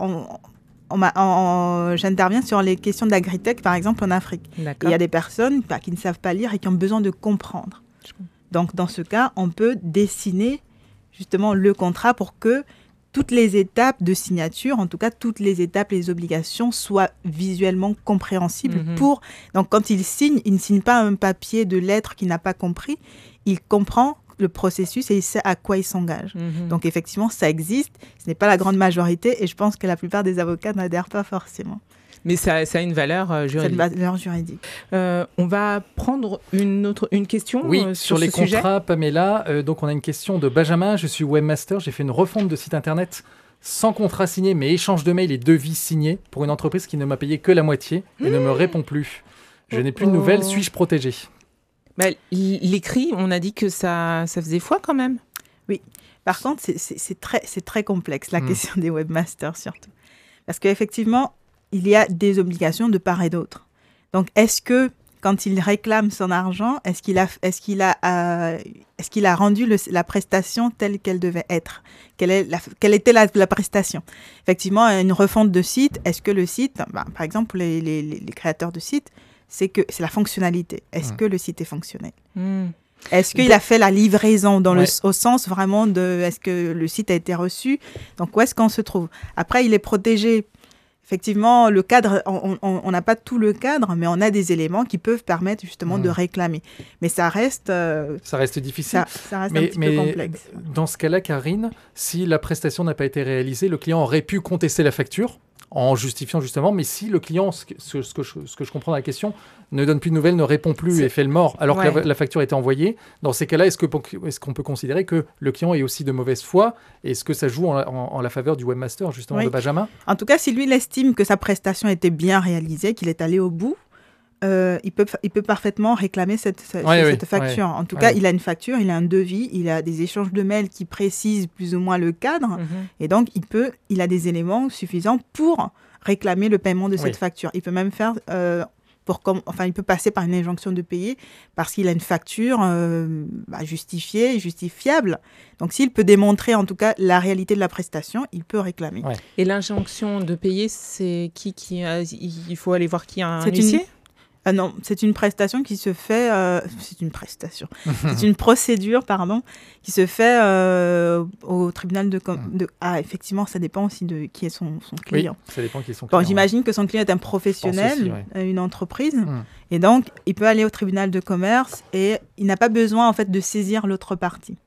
j'interviens sur les questions d'agritech, par exemple, en Afrique. Il y a des personnes bah, qui ne savent pas lire et qui ont besoin de comprendre. Donc, dans ce cas, on peut dessiner justement le contrat pour que toutes les étapes de signature, en tout cas toutes les étapes, les obligations soient visuellement compréhensibles mhm. pour... Donc quand il signe, il ne signe pas un papier de lettres qu'il n'a pas compris, il comprend le processus et il sait à quoi il s'engage. Mhm. Donc effectivement, ça existe, ce n'est pas la grande majorité et je pense que la plupart des avocats n'adhèrent pas forcément. Mais ça, ça, a une valeur euh, juridique. une valeur juridique. Euh, on va prendre une autre une question. Oui, euh, sur, les contrats, Pamela. donc on a une question de Benjamin. Je suis webmaster. J'ai fait une refonte de site internet sans contrat signé, mais échange de mails et devis signés pour une entreprise qui ne m'a payé que la moitié et ne me mmh. répond plus. Je n'ai plus de nouvelles. Suis-je protégé? Bah, L'écrit, on a dit que ça, ça faisait foi quand même. Oui. Par contre, c'est très, très complexe, la mmh. question des webmasters surtout. Parce qu'effectivement, il y a des obligations de part et d'autre. Donc, est-ce que quand il réclame son argent, est-ce qu'il a, est-ce qu'il a, euh, est-ce qu'il a rendu la prestation telle qu'elle devait être? Quelle, est quelle était la, prestation? Effectivement, une refonte de site, est-ce que le site, bah, par exemple, les, les, les, créateurs de sites, c'est que c'est la fonctionnalité. Est-ce que le site est fonctionnel? Hmm. Est-ce qu'il a fait la livraison dans le, au sens vraiment de est-ce que le site a été reçu? Donc où est-ce qu'on se trouve? Après, il est protégé effectivement, le cadre, on n'a pas tout le cadre, mais on a des éléments qui peuvent permettre justement de Hmm. réclamer. Mais ça reste, euh, Ça reste difficile. ça, ça reste un petit mais peu complexe. dans ce cas-là, Karine, si la prestation n'a pas été réalisée, le client aurait pu contester la facture en justifiant justement, mais si le client, ce que, ce- ce que, je, ce que je comprends dans la question, ne donne plus de nouvelles, ne répond plus et fait le mort, alors que la, la facture a été envoyée, dans ces cas-là, est-ce qu'on peut considérer que le client est aussi de mauvaise foi? Est-ce que ça joue en, la- en- en la faveur du webmaster, justement, Oui. de Benjamin? En tout cas, si lui, il estime que sa prestation était bien réalisée, qu'il est allé au bout, euh, il, peut, il peut parfaitement réclamer cette, cette- Ouais, cette oui, facture. En tout ouais. cas, il a une facture, il a un devis, il a des échanges de mails qui précisent plus ou moins le cadre. Mhm. Et donc, il, peut, il a des éléments suffisants pour réclamer le paiement de cette facture. Il peut même faire, euh, pour com- enfin, il peut passer par une injonction de payer parce qu'il a une facture euh, bah, justifiée, justifiable. Donc, s'il peut démontrer en tout cas la réalité de la prestation, il peut réclamer. Ouais. Et l'injonction de payer, c'est qui qui a- Il faut aller voir qui a un C'est une- huissier? Ah non, c'est une prestation qui se fait. euh, c'est une prestation. (laughs) c'est une procédure, pardon, qui se fait euh, au tribunal de, Hmm. de. Ah, effectivement, ça dépend aussi de qui est son, son Oui, client. ça dépend qui sont Bon, clients. j'imagine que son client est un professionnel, aussi, ouais. euh, une entreprise, Hmm. et donc il peut aller au tribunal de commerce et il n'a pas besoin en fait de saisir l'autre partie.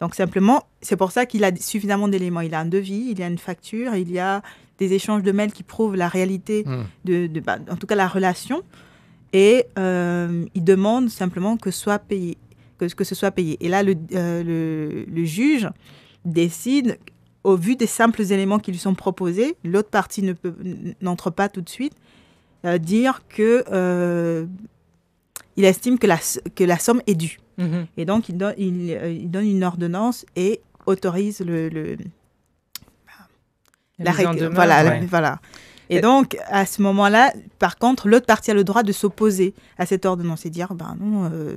Donc simplement, c'est pour ça qu'il a suffisamment d'éléments. Il a un devis, il y a une facture, il y a des échanges de mails qui prouvent la réalité de, de- bah, en tout cas la relation, et euh, il demande simplement que soit payé, que, que ce soit payé. Et là, le, euh, le, le juge décide, au vu des simples éléments qui lui sont proposés, l'autre partie ne n'entre pas tout de suite, euh, dire que euh, il estime que la, que la somme est due. Mhm. Et donc, il donne, il, il donne une ordonnance et autorise le, le, la demeure. Voilà, la- ouais. voilà. Et donc, à ce moment-là, par contre, l'autre partie a le droit de s'opposer à cette ordonnance et dire, ben non, euh,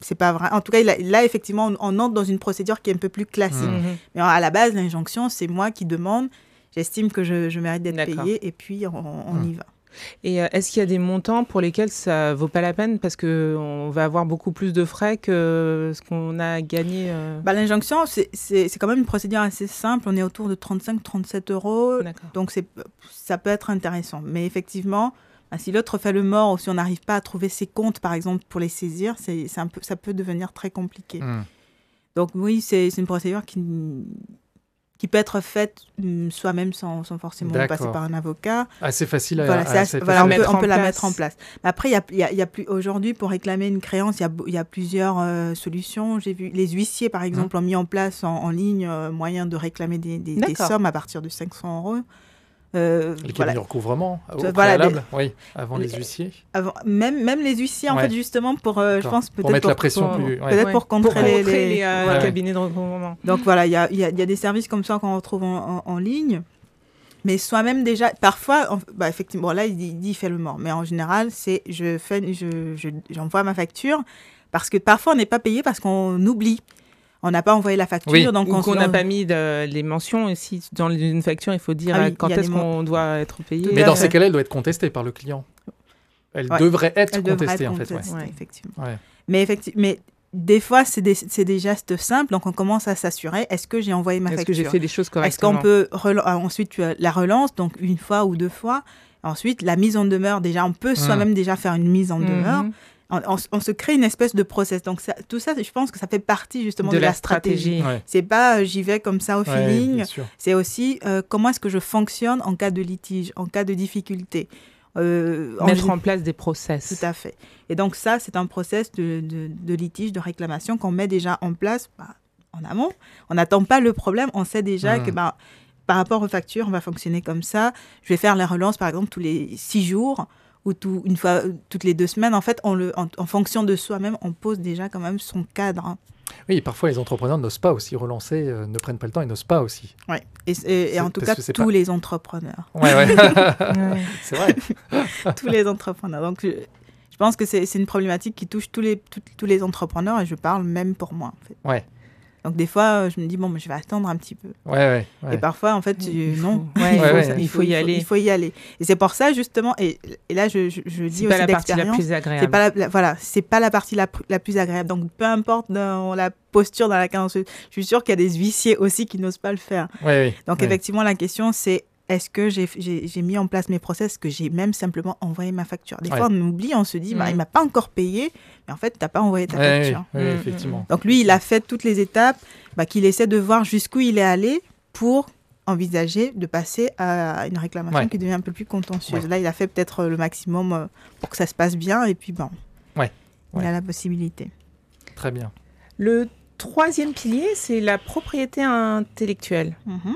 c'est pas vrai. En tout cas, il a- là, effectivement, on, on entre dans une procédure qui est un peu plus classique. Mm. Mhm. Mais à la base, l'injonction, c'est moi qui demande, j'estime que je, je mérite d'être payé, et puis on, on Mm. y va. Et euh, est-ce qu'il y a des montants pour lesquels ça vaut pas la peine parce que on va avoir beaucoup plus de frais que ce qu'on a gagné euh, Bah, L'injonction, c'est- c'est c'est quand même une procédure assez simple. On est autour de 35-37 euros. Donc, c'est- ça peut être intéressant. Mais effectivement, bah, si l'autre fait le mort ou si on n'arrive pas à trouver ses comptes, par exemple, pour les saisir, c'est c'est un peu, ça peut devenir très compliqué. Hmm. Donc, oui, c'est une procédure qui, qui peut être faite hum, soi-même sans, sans forcément passer par un avocat. Assez facile à, Voilà, à- c'est assez voilà, on, facile à peut, on la place. mettre en place. Mais après, il y a, il y a- il y a plus aujourd'hui pour réclamer une créance, il y a, y plusieurs euh, solutions. J'ai vu les huissiers, par exemple, ont mis en place en, en ligne euh, moyen de réclamer des, des- des D'accord. sommes à partir de 500 euros. Euh, Les cabinets voilà. de recouvrement, au Voilà, préalable, oui, avant les les- huissiers. Avant- même, même les huissiers, en fait, justement, pour, euh, je pense, peut-être Pour mettre la pour- pression pour- plus. ouais. peut-être Ouais. pour contrer les- les- euh, Ouais. cabinets de recouvrement. Donc voilà, il y a, il y a- il y a des services comme ça qu'on retrouve en, en- en ligne. Mais soi-même déjà, parfois, bah, effectivement, bon, là, il dit, il dit, il fait le mort. Mais en général, c'est je fais, je, je- j'envoie ma facture parce que parfois, on n'est pas payé parce qu'on oublie. On n'a pas envoyé la facture. Oui. Donc Ou on qu'on n'a pas mis de- les mentions aussi dans une facture, il faut dire Ah oui, euh, quand est-ce qu'on doit être payé. Mais dans ces cas-là, elle doit être contestée par le client. Elle Ouais. devrait être elle devrait contestée, être en fait. ouais. effectivement. Ouais. Mais, effecti- mais des fois, c'est des, gestes simples. Donc on commence à s'assurer est-ce que j'ai envoyé ma Est-ce facture que j'ai fait les choses Est-ce correctement qu'on peut ah, ensuite tu as la relance, donc une fois ou deux fois. Ensuite, la mise en demeure, déjà, on peut soi-même déjà faire une mise en demeure. On, on s- on se crée une espèce de process. Donc, ça- tout ça, je pense que ça fait partie justement de, de la stratégie. Ouais. C'est pas euh, j'y vais comme ça au Ouais, feeling. C'est aussi euh, comment est-ce que je fonctionne en cas de litige, en cas de difficulté. Euh, Mettre en place des process. Tout à fait. Et donc ça, c'est un process de, de- de litige, de réclamation qu'on met déjà en place bah, en amont. On n'attend pas le problème, on sait déjà Mhm. que bah, par rapport aux factures, on va fonctionner comme ça. Je vais faire la relance, par exemple, tous les six jours ou tout, une fois toutes les deux semaines. En fait, on le, en, en fonction de soi-même, on pose déjà quand même son cadre. hein. Oui, parfois les entrepreneurs n'osent pas aussi relancer, euh, ne prennent pas le temps et n'osent pas aussi. Ouais. Et, et- et C'est- en tout cas, tous pas- les entrepreneurs. Ouais, ouais. (laughs) C'est vrai. (laughs) tous les entrepreneurs. Donc, je, je pense que c'est une problématique qui touche tous les, tous, tous les entrepreneurs et je parle même pour moi. En fait. Ouais. Donc, des fois, euh, je me dis, bon, mais je vais attendre un petit peu. Ouais, ouais. Et parfois, en fait, tu- Il faut- non. (laughs) Ouais, il, faut, ouais. ça- il faut y aller. Il faut y aller. Et c'est pour ça, justement, et, et là, je, je, je dis C'est aussi pas la partie la d'expérience. plus C'est agréable. pas la, la- voilà, c'est pas la partie la, la plus agréable. Donc, peu importe dans la posture dans laquelle on se... Je suis sûre qu'il y a des huissiers aussi qui n'osent pas le faire. Ouais, ouais. Donc, Ouais. effectivement, la question, c'est est-ce que j'ai- mis en place mes process Est-ce que j'ai même simplement envoyé ma facture? Des Ouais. fois, on oublie, on se dit, bah, Mm. il m'a pas encore payé, mais en fait, tu n'as pas envoyé ta Ouais, facture. ouais, Mm, effectivement. Donc lui, il a fait toutes les étapes, bah, qu'il essaie de voir jusqu'où il est allé pour envisager de passer à une réclamation Ouais. qui devient un peu plus contentieuse. Ouais. Là, il a fait peut-être le maximum euh, pour que ça se passe bien, et puis bon, Ouais. il a la possibilité. Très bien. Le troisième pilier, c'est la propriété intellectuelle. Mhm.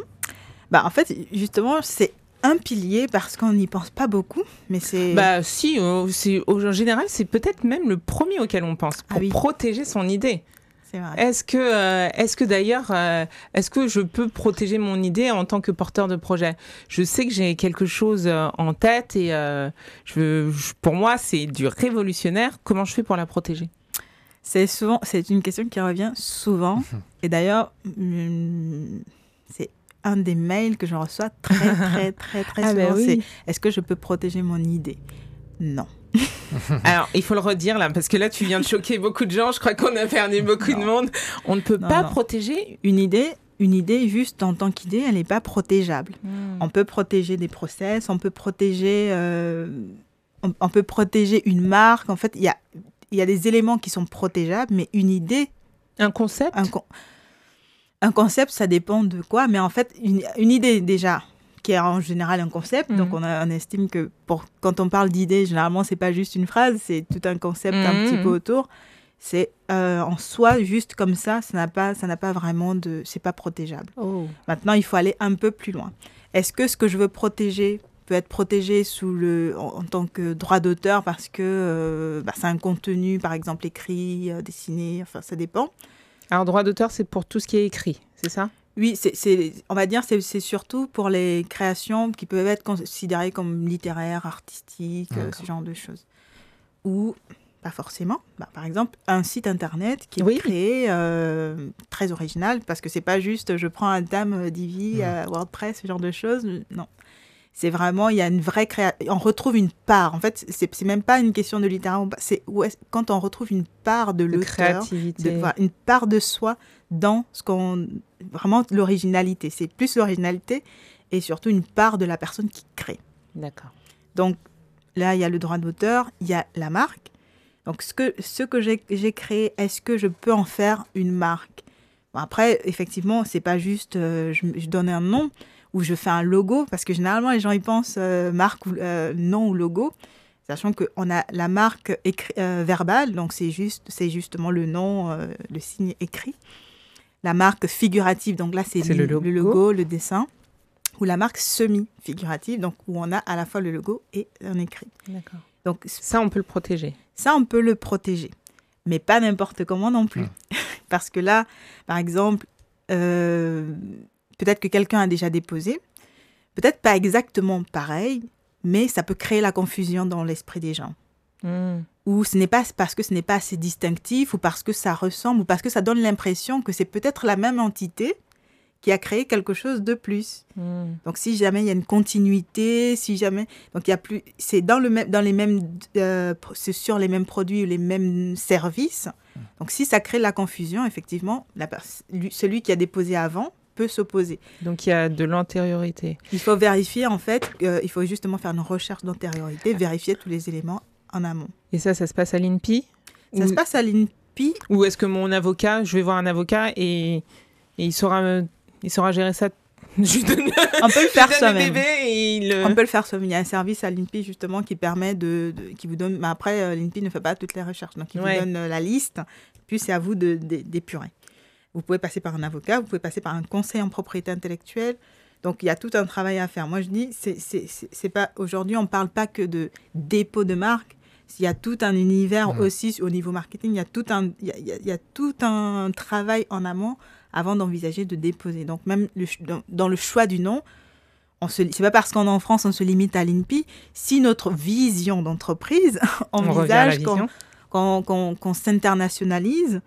Bah, en fait, justement, c'est un pilier parce qu'on n'y pense pas beaucoup, mais c'est... Bah si, euh, en général, c'est peut-être même le premier auquel on pense pour Ah oui. protéger son idée. c'est vrai. Est-ce que, euh, est-ce que d'ailleurs, euh, est-ce que je peux protéger mon idée en tant que porteur de projet? Je sais que j'ai quelque chose euh, en tête et euh, je, je- pour moi, c'est du révolutionnaire. Comment je fais pour la protéger? C'est souvent, c'est une question qui revient souvent. (laughs) Et d'ailleurs, hum, c'est un des mails que je reçois très, (laughs) très, très, très Ah, bah souvent. oui. C'est est-ce que je peux protéger mon idée Non. (laughs) Alors, il faut le redire là, parce que là, tu viens de choquer beaucoup de gens. Je crois qu'on a perdu beaucoup de monde. On ne peut Non, pas non. protéger. Une idée, une idée juste en tant qu'idée, elle n'est pas protégeable. Hmm. On peut protéger des process, on peut protéger, euh, on, on peut protéger une marque. En fait, il y a, il y a des éléments qui sont protégeables, mais une idée, Un concept? un, con- un concept, ça dépend de quoi. Mais en fait, une, une idée déjà, qui est en général un concept, Mhm. donc on, a- on estime que pour, quand on parle d'idée, généralement, c'est pas juste une phrase, c'est tout un concept un Mhm. petit peu autour. C'est euh, en soi, juste comme ça, ça n'a pas, ça n'a pas vraiment de. C'est pas protégeable. Oh. Maintenant, il faut aller un peu plus loin. Est-ce que ce que je veux protéger peut être protégé sous le, en, en tant que droit d'auteur parce que euh, bah, c'est un contenu, par exemple, écrit, euh, dessiné, enfin, ça dépend. Alors, droit d'auteur, c'est pour tout ce qui est écrit, c'est ça? Oui, c'est, on va dire c'est c'est surtout pour les créations qui peuvent être considérées comme littéraires, artistiques, ce genre de choses. Ou pas forcément. Bah, par exemple, un site internet qui est Oui. créé euh, très original parce que c'est pas juste je prends un euh, Divi, Mm. euh, WordPress, ce genre de choses. Non. C'est vraiment, il y a une vraie création. On retrouve une part. En fait, c'est c'est même pas une question de littéraire. pas, C'est quand on retrouve une part de De l'auteur de une part de soi dans ce qu'on vraiment l'originalité c'est plus l'originalité et surtout une part de la personne qui crée D'accord. donc là il y a le droit d'auteur il y a la marque donc ce que ce que j'ai j'ai créé est-ce que je peux en faire une marque? Bon, après effectivement c'est pas juste euh, je, je donne un nom ou je fais un logo parce que généralement les gens ils pensent euh, marque ou euh, nom ou logo sachant qu'on a la marque écrit, euh, verbale, donc c'est juste, c'est justement le nom, euh, le signe écrit. La marque figurative, donc là c'est le le, logo. le dessin. Ou la marque semi-figurative, donc où on a à la fois le logo et un écrit. D'accord. Donc Ça, on peut le protéger. ça, on peut le protéger, mais pas n'importe comment non plus. Mm. (laughs) Parce que là, par exemple, euh, peut-être que quelqu'un a déjà déposé, peut-être pas exactement pareil, mais ça peut créer la confusion dans l'esprit des gens Hmm. ou ce n'est pas parce que ce n'est pas assez distinctif, ou parce que ça ressemble, ou parce que ça donne l'impression que c'est peut-être la même entité qui a créé quelque chose de plus. Hmm. Donc si jamais il y a une continuité, si jamais donc il y a plus, c'est dans le même, dans les mêmes, euh, sur les mêmes produits ou les mêmes services. Donc si ça crée la confusion, effectivement, la celui qui a déposé avant peut s'opposer. Donc, il y a de l'antériorité. Il faut vérifier en fait, euh, il faut justement faire une recherche d'antériorité, vérifier tous les éléments en amont. Et ça, ça se passe à l'INPI Ça Ou- se passe à l'INPI Ou est-ce que mon avocat, je vais voir un avocat et, et il, saura me- il saura gérer ça? (laughs) Je lui donne, On peut le faire soi-même. il... On peut le faire soi-même. Il y a un service à l'INPI justement qui permet de, de- qui vous donne. Mais après, euh, l'INPI ne fait pas toutes les recherches, donc il Ouais. vous donne euh, la liste. Puis c'est à vous de de- d'épurer. Vous pouvez passer par un avocat, vous pouvez passer par un conseil en propriété intellectuelle. Donc il y a tout un travail à faire. Moi je dis, c'est pas aujourd'hui on parle pas que de dépôt de marque. Il y a tout un univers aussi au niveau marketing. Il y a tout un, il y a, il y tout un travail en amont avant d'envisager de déposer. Donc même le dans, dans le choix du nom, on se, c'est pas parce qu'on est en France on se limite à l'INPI. Si notre vision d'entreprise (laughs) envisage qu'on, s'internationalise,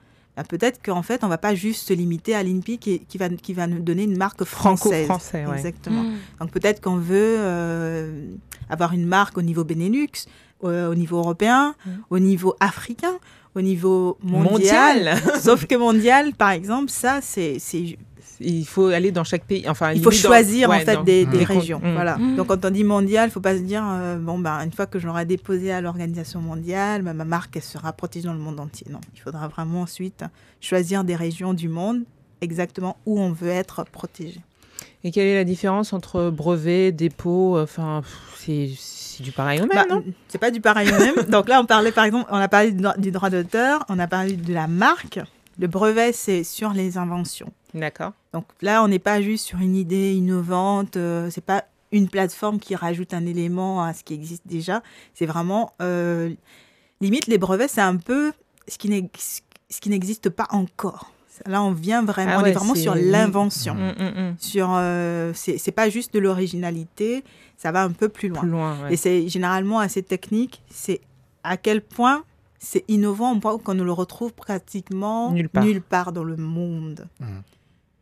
peut-être qu'en fait on va pas juste se limiter à l'INPI qui, qui va, qui va nous donner une marque française. Franco-français, ouais. Exactement. Hmm. Donc peut-être qu'on veut euh, avoir une marque au niveau Benelux, euh, au niveau européen, Mm. au niveau africain, au niveau mondial. Mondial (laughs) Sauf que mondial, par exemple, ça, c'est, il faut aller dans chaque pays. Enfin, il faut dans- choisir en ouais, fait dans- des, régions. mm. Voilà. Mm. Donc quand on dit mondial, il faut pas se dire euh, bon ben une fois que je l'aurai déposé à l'organisation mondiale, ben, ma marque elle sera protégée dans le monde entier. Non, il faudra vraiment ensuite choisir des régions du monde exactement où on veut être protégé. Et quelle est la différence entre brevet, dépôt Enfin, c'est du pareil au même, Bah, non? c'est pas du pareil au même. Donc là, on parlait par exemple, on a parlé du droit d'auteur, on a parlé de la marque. Le brevet, c'est sur les inventions. D'accord. Donc là, on n'est pas juste sur une idée innovante, euh, c'est pas une plateforme qui rajoute un élément à ce qui existe déjà. C'est vraiment, euh, limite, les brevets, c'est un peu ce qui n'existe pas encore. Là, on vient vraiment, Ah on est vraiment sur l'invention. Mm, mm, mm. Sur, euh, c'est c'est pas juste de l'originalité, ça va un peu plus loin. Plus loin, ouais. Et c'est généralement assez technique. C'est à quel point c'est innovant au point qu'on ne le retrouve pratiquement Nulle part. dans le monde.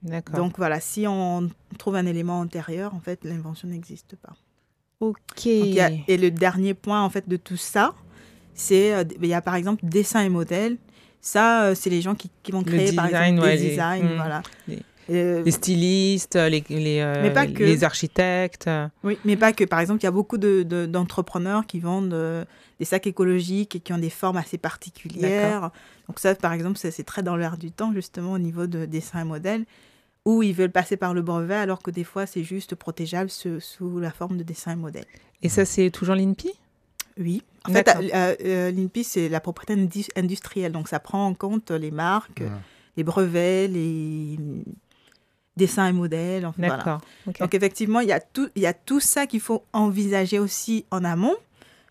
D'accord. Donc voilà, si on trouve un élément antérieur, en fait, l'invention n'existe pas. ok. Donc, a- et le dernier point, en fait, de tout ça, c'est, euh, il y a par exemple dessin et modèle. Ça, euh, c'est les gens qui, qui vont Le créer, par design, exemple, ouais, des designs, mm. voilà. Les- Euh, Les stylistes, les, les, euh, Mais pas que. les architectes. Oui, mais pas que. Par exemple, il y a beaucoup de- de- d'entrepreneurs qui vendent euh, des sacs écologiques et qui ont des formes assez particulières. Donc ça, par exemple, c'est très dans l'air du temps, justement, au niveau de dessin et modèle, où ils veulent passer par le brevet, alors que des fois, c'est juste protégeable sous, sous la forme de dessin et modèle. Et ça, c'est toujours l'INPI? Oui. En fait, euh, euh, l'INPI, c'est la propriété industrielle. Donc, ça prend en compte les marques, Ouais. les brevets, les dessins et modèles. enfin, voilà. D'accord. Donc effectivement, il y, a tout, il y a tout ça qu'il faut envisager aussi en amont,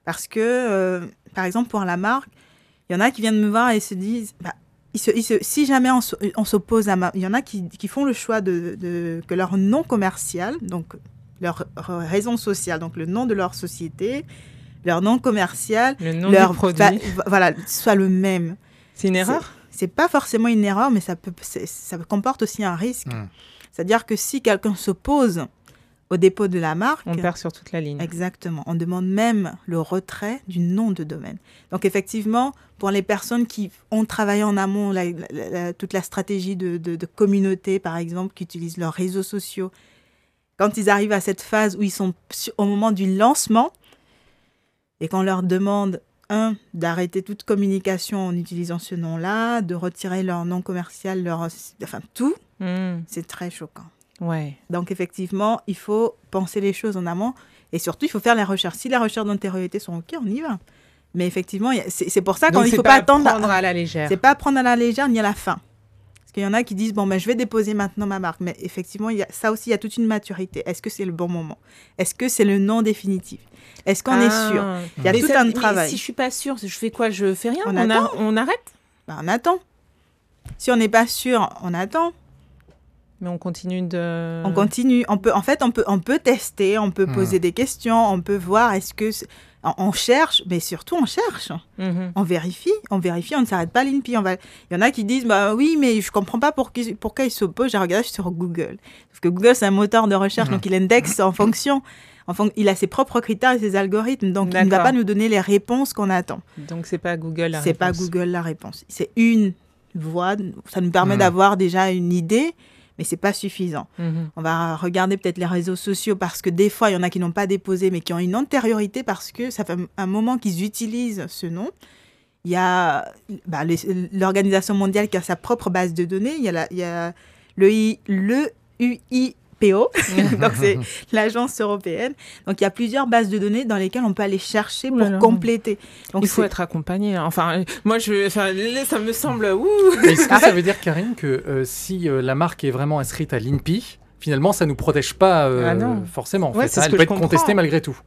parce que, euh, par exemple, pour la marque, il y en a qui viennent me voir et se disent, bah, ils se- ils se- si jamais on, s'oppose à ma... Il y en a qui, qui font le choix de, de- que leur nom commercial, donc leur raison sociale, donc le nom de leur société, leur nom commercial, Le nom leur du produit. voilà, soit le même. C'est une erreur? C'est pas forcément une erreur, mais ça, peut, ça comporte aussi un risque. Mm. C'est-à-dire que si quelqu'un s'oppose au dépôt de la marque, On perd sur toute la ligne. exactement, on demande même le retrait du nom de domaine. Donc effectivement, pour les personnes qui ont travaillé en amont la- la- la- toute la stratégie de, de- de communauté, par exemple, qui utilisent leurs réseaux sociaux, quand ils arrivent à cette phase où ils sont au moment du lancement et qu'on leur demande un d'arrêter toute communication en utilisant ce nom-là, de retirer leur nom commercial, leur enfin tout, Mm. c'est très choquant. Ouais. Donc effectivement, il faut penser les choses en amont et surtout il faut faire la recherche. Si les recherches d'antériorité sont ok, on y va. Mais effectivement, c'est c'est pour ça qu'il ne c'est faut pas, attendre. prendre à la légère. C'est pas prendre à la légère ni à la fin. Parce qu'il y en a qui disent bon ben je vais déposer maintenant ma marque, mais effectivement il y a, ça aussi il y a toute une maturité. Est-ce que c'est le bon moment? Est-ce que c'est le nom définitif? Est-ce qu'on est sûr? Ah. Il y a Mais tout ça- un mais travail. Si je suis pas sûre, je fais quoi? Je fais rien? On on, a- attend. on arrête? Ben, on attend. Si on n'est pas sûr, on attend. Mais on continue de. On continue. On peut, en fait, on peut, on peut tester, on peut Hmm. poser des questions, on peut voir est-ce que. c'est- On, cherche, mais surtout on cherche. Mhm. On vérifie, on vérifie, on ne s'arrête pas à l'INPI. On va... Il y en a qui disent bah oui, mais je comprends pas pour qui- pourquoi ils s'opposent. J'ai regardé sur Google. Parce que Google, c'est un moteur de recherche, Mhm. donc il indexe en fonction. En fon- Il a ses propres critères et ses algorithmes, donc il ne va pas nous donner les réponses qu'on attend. Donc c'est pas Google. la C'est pas réponse. Google la réponse. C'est une voie. Ça nous permet d'avoir déjà une idée, mais c'est pas suffisant. Mhm. On va regarder peut-être les réseaux sociaux parce que des fois, il y en a qui n'ont pas déposé, mais qui ont une antériorité parce que ça fait un moment qu'ils utilisent ce nom. Il y a bah, l'Organisation mondiale qui a sa propre base de données. Il y a, la- il y a le, I- le UIPO, (laughs) donc c'est l'agence européenne. Donc il y a plusieurs bases de données dans lesquelles on peut aller chercher pour compléter. Donc Il faut être accompagné. hein. Enfin, moi, je, enfin, ça me semble. Ouh. Est-ce que ça veut dire, Karine, que euh, si euh, la marque est vraiment inscrite à l'INPI, finalement, ça nous protège pas euh, Ah non. forcément. en Ouais, fait, hein, elle peut être comprends. contestée malgré tout.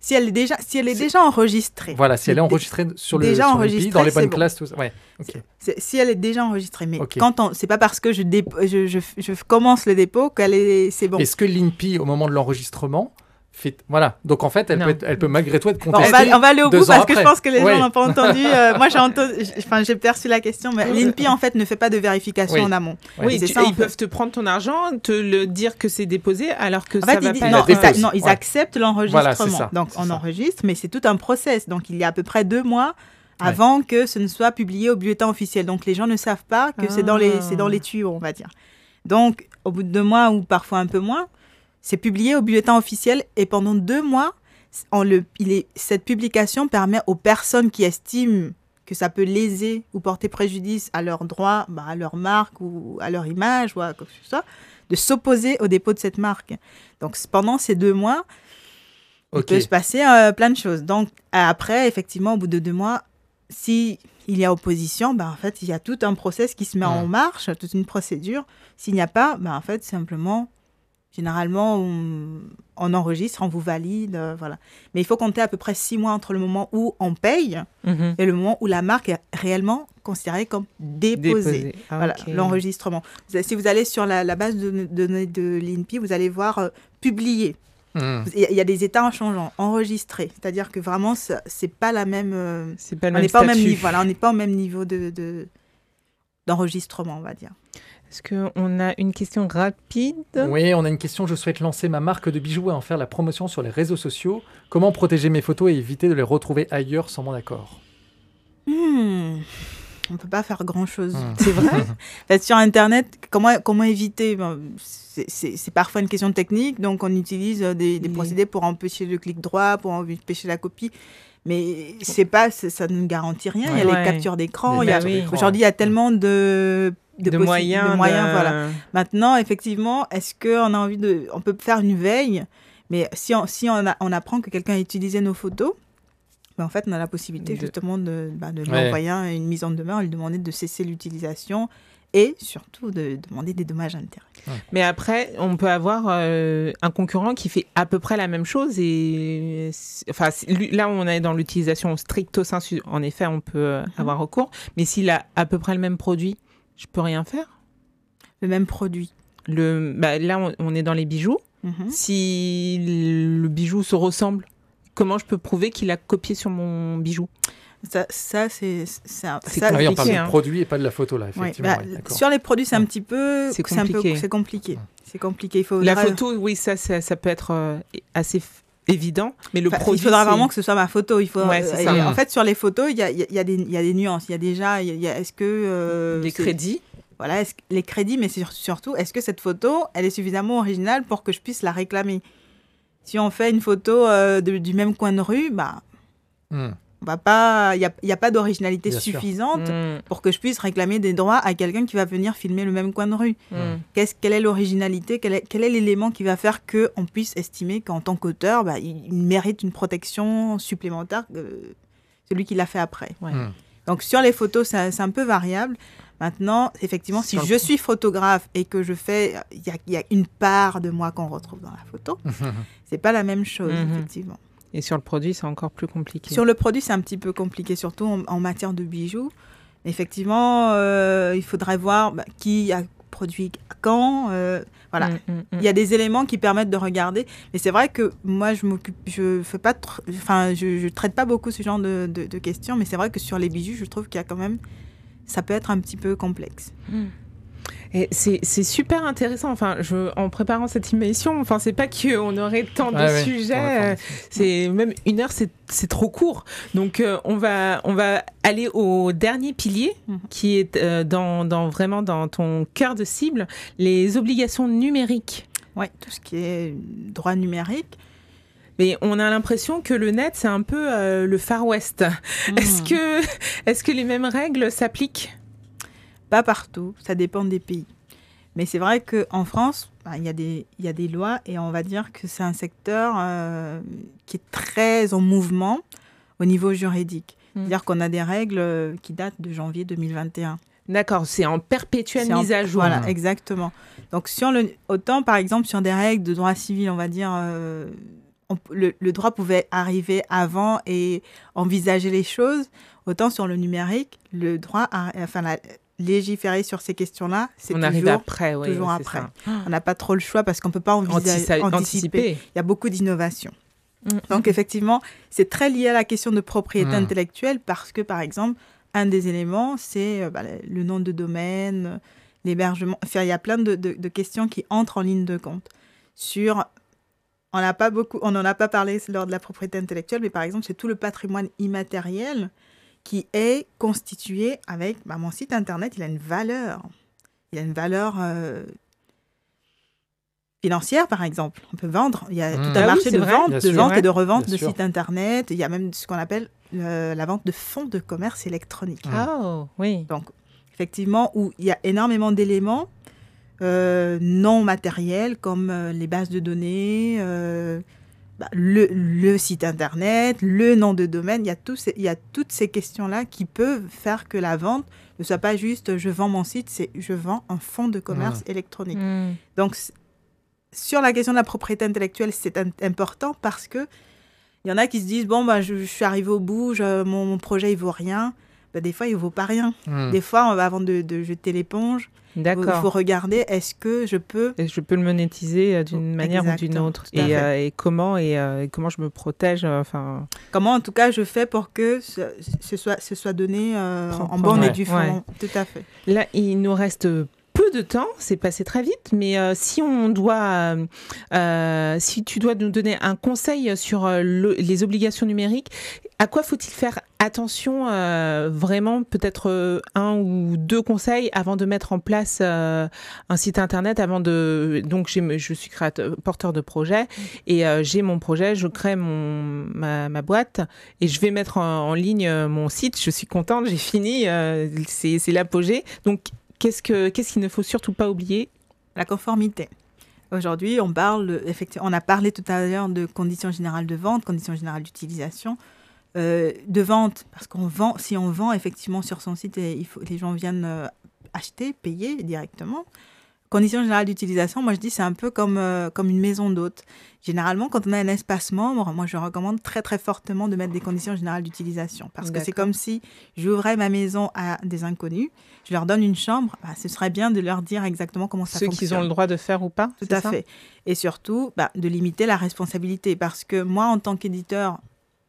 Si elle est déjà, si elle est déjà enregistrée. Voilà, si elle est enregistrée sur le déjà sur dans les bonnes bon. classes, tout ça. Ouais. Si elle est déjà enregistrée, mais Ok. quand on, c'est pas parce que je, je, je commence le dépôt qu'elle est, c'est bon. Est-ce que l'INPI, au moment de l'enregistrement, Voilà. Donc en fait, elle, peut, être- elle peut malgré tout être Bon, on, contestée. va, on va aller au bout parce que je pense que les gens n'ont pas entendu. Euh, (laughs) moi, j'ai entendu, enfin, j'ai perçu la question, mais l'INPI en fait ne fait pas de vérification Oui. en amont. Oui, c'est tu- ça, en ils fait. peuvent te prendre ton argent, te le dire que c'est déposé, alors que En ça fait, va ils, pas non, ils, dépose. non, ils Ouais. acceptent l'enregistrement. Voilà, c'est ça, Donc, on ça. enregistre, mais c'est tout un process. Donc, il y a à peu près deux mois avant que ce ne soit publié au bulletin officiel. Donc, les gens ne savent pas que c'est dans, les, Ah. c'est dans les tuyaux, on va dire. Donc, au bout de deux mois ou parfois un peu moins, c'est publié au bulletin officiel et pendant deux mois, on le, il est, cette publication permet aux personnes qui estiment que ça peut léser ou porter préjudice à leurs droits, bah, à leur marque ou à leur image ou à quoi que ce soit, de s'opposer au dépôt de cette marque. Donc pendant ces deux mois, il peut se passer euh, plein de choses. Donc après, effectivement, au bout de deux mois, si il y a opposition, bah, en fait, il y a tout un process qui se met en marche, toute une procédure. S'il n'y a pas, bah, en fait, simplement, généralement, on, enregistre, on vous valide, euh, voilà. Mais il faut compter à peu près six mois entre le moment où on paye mhm. et le moment où la marque est réellement considérée comme déposée. Ah, voilà, l'enregistrement. Si vous allez sur la, base de données de, l'INPI, vous allez voir euh, publier. Mhm. Il y a des états en changeant, enregistrés. C'est-à-dire que vraiment, c'est pas la même. Euh, pas on n'est pas au même niveau. Voilà, on n'est pas au même niveau de d'enregistrement, on va dire. Est-ce qu'on a une question rapide? Oui, on a une question. Je souhaite lancer ma marque de bijoux et en faire la promotion sur les réseaux sociaux. Comment protéger mes photos et éviter de les retrouver ailleurs sans mon accord? Hmm. On ne peut pas faire grand-chose. Hmm. C'est vrai? (laughs) sur Internet, comment, comment éviter? C'est parfois une question technique, donc on utilise des, procédés pour empêcher le clic droit, pour empêcher la copie mais c'est pas ça ne garantit rien il y a les captures d'écran aujourd'hui il y a tellement de de, moyens. moyens voilà. Maintenant, effectivement, est-ce qu'on a envie de. On peut faire une veille, mais si on, si on, on apprend que quelqu'un a utilisé nos photos, ben en fait, on a la possibilité justement de, bah, de lui envoyer une mise en demeure, lui demander de cesser l'utilisation et surtout de demander des dommages intérêts. Mais après, on peut avoir euh, un concurrent qui fait à peu près la même chose et enfin là on est dans l'utilisation stricto sensu. En effet, on peut euh, mhm. avoir recours, mais s'il a à peu près le même produit, je peux rien faire Le même produit le, bah, Là, on, est dans les bijoux. Mhm. Si le bijou se ressemble, comment je peux prouver qu'il a copié sur mon bijou? Ça, ça c'est ça, ça on parle hein. produit et pas de la photo là effectivement. Bah, sur les produits c'est un petit peu c'est compliqué c'est compliqué c'est compliqué il faut la photo oui ça, ça, peut être euh, assez évident. Mais le produit il faudra vraiment que ce soit ma photo. Il faut euh, en fait sur les photos il y a, y, a y a, des nuances. Il y a déjà est-ce que euh, les crédits. Voilà, les crédits, mais surtout, est-ce que cette photo, elle est suffisamment originale pour que je puisse la réclamer? Si on fait une photo euh, du même coin de rue, bah, hmm. va pas, il n'y a, a, pas d'originalité suffisante hmm. pour que je puisse réclamer des droits à quelqu'un qui va venir filmer le même coin de rue. Hmm. Qu'est-ce, quelle est l'originalité? Quel est, l'élément qui va faire que on puisse estimer qu'en tant qu'auteur, bah, il, mérite une protection supplémentaire que celui qui l'a fait après? Donc sur les photos, c'est un peu variable. Maintenant, effectivement, si je suis photographe et que je fais, il y, a, une part de moi qu'on retrouve dans la photo, (laughs) c'est pas la même chose, mhm. effectivement. Et sur le produit, c'est encore plus compliqué. Sur le produit, c'est un petit peu compliqué, surtout en, matière de bijoux. Effectivement, euh, il faudrait voir bah, qui a produit quand. Euh, voilà, mm, mm, mm. il y a des éléments qui permettent de regarder. Mais c'est vrai que moi, je m'occupe, je fais pas, enfin, je, je, traite pas beaucoup ce genre de, de questions. Mais c'est vrai que sur les bijoux, je trouve qu'il y a quand même ça peut être un petit peu complexe. C'est super intéressant. Enfin, je, en préparant cette émission, enfin, c'est pas qu'on aurait tant de sujets. c'est même une heure, c'est trop court. Donc, euh, on va on va aller au dernier pilier mhm. qui est euh, dans, dans, vraiment dans ton cœur de cible, les obligations numériques. Oui, tout ce qui est droit numérique. Mais on a l'impression que le net, c'est un peu euh, le Far West. Hmm. Est-ce que, est que les mêmes règles s'appliquent? Pas partout, ça dépend des pays. Mais c'est vrai qu'en France, bah, il y, a des, y a des lois et on va dire que c'est un secteur euh, qui est très en mouvement au niveau juridique. Hmm. C'est-à-dire qu'on a des règles euh, qui datent de janvier 2021. D'accord, c'est en perpétuelle mise à jour. Voilà, exactement. Donc, sur le, autant par exemple sur des règles de droit civil, on va dire, le, droit pouvait arriver avant et envisager les choses, autant sur le numérique, le droit, enfin, la, légiférer sur ces questions-là, c'est toujours, arrive après, toujours après. On n'a pas trop le choix parce qu'on ne peut pas envisager, anticiper. Il y a beaucoup d'innovations. Mm, mm, Donc, mm. effectivement, c'est très lié à la question de propriété intellectuelle parce que, par exemple, un des éléments, c'est euh, bah, le nom de domaine, l'hébergement. Enfin, il y a plein de, de, questions qui entrent en ligne de compte sur on n'a pas beaucoup, on n'en a pas parlé lors de la propriété intellectuelle, mais par exemple, c'est tout le patrimoine immatériel qui est constitué avec bah, mon site internet. Il a une valeur, il a une valeur euh, financière, par exemple. On peut vendre. Il y a Mmh. tout Ah un marché de vrai. vente, de vente et de Bien revente de sûr. sites internet. Il y a même ce qu'on appelle euh, la vente de fonds de commerce électronique. Mmh. Oh, oui. Donc, effectivement, où il y a énormément d'éléments euh, non matériels comme euh, les bases de données, euh, bah, le, le site internet, le nom de domaine. Il y a, ces- il y a toutes ces questions-là qui peuvent faire que la vente ne soit pas juste je vends mon site, c'est je vends un fonds de commerce électronique. Mm. Donc, sur la question de la propriété intellectuelle, c'est im- important parce que il y en a qui se disent bon bah je, je suis arrivé au bout, je- mon, mon projet il vaut rien. Bah, des fois il vaut pas rien. Hmm. Des fois, avant de, de jeter l'éponge, il faut regarder est-ce que je peux. Et je peux le monétiser euh, d'une manière ou d'une autre. Et, euh, et comment et, euh, et comment je me protège. euh, Enfin, Comment en tout cas je fais pour que ce, ce soit, ce soit donné euh, en bonne et due forme. Tout à fait. Là, il nous reste de temps, c'est passé très vite, mais euh, si on doit, euh, euh, si tu dois nous donner un conseil sur le- les obligations numériques, à quoi faut-il faire attention vraiment, peut-être un ou deux conseils avant de mettre en place un site internet, avant de, donc je suis porteur de projet et j'ai mon projet, je crée mon ma, boîte et je vais mettre en, en ligne mon site. Je suis contente, j'ai fini, c'est l'apogée. Donc qu'est-ce que qu'est-ce qu'il ne faut surtout pas oublier La conformité. Aujourd'hui, on parle, effectivement, on a parlé tout à l'heure de conditions générales de vente, conditions générales d'utilisation, euh, de vente, parce qu'on vend, si on vend effectivement sur son site, et il faut, les gens viennent euh, acheter, payer directement. Conditions générales d'utilisation, moi je dis c'est un peu comme, euh, comme une maison d'hôte. Généralement, quand on a un espace membre, moi je recommande très très fortement de mettre des conditions générales d'utilisation. Parce que c'est comme si j'ouvrais ma maison à des inconnus, je leur donne une chambre, bah, ce serait bien de leur dire exactement comment ça Ceux fonctionne. qui ont le droit de faire ou pas Tout à ça fait. Et surtout, bah, de limiter la responsabilité. Parce que moi, en tant qu'éditeur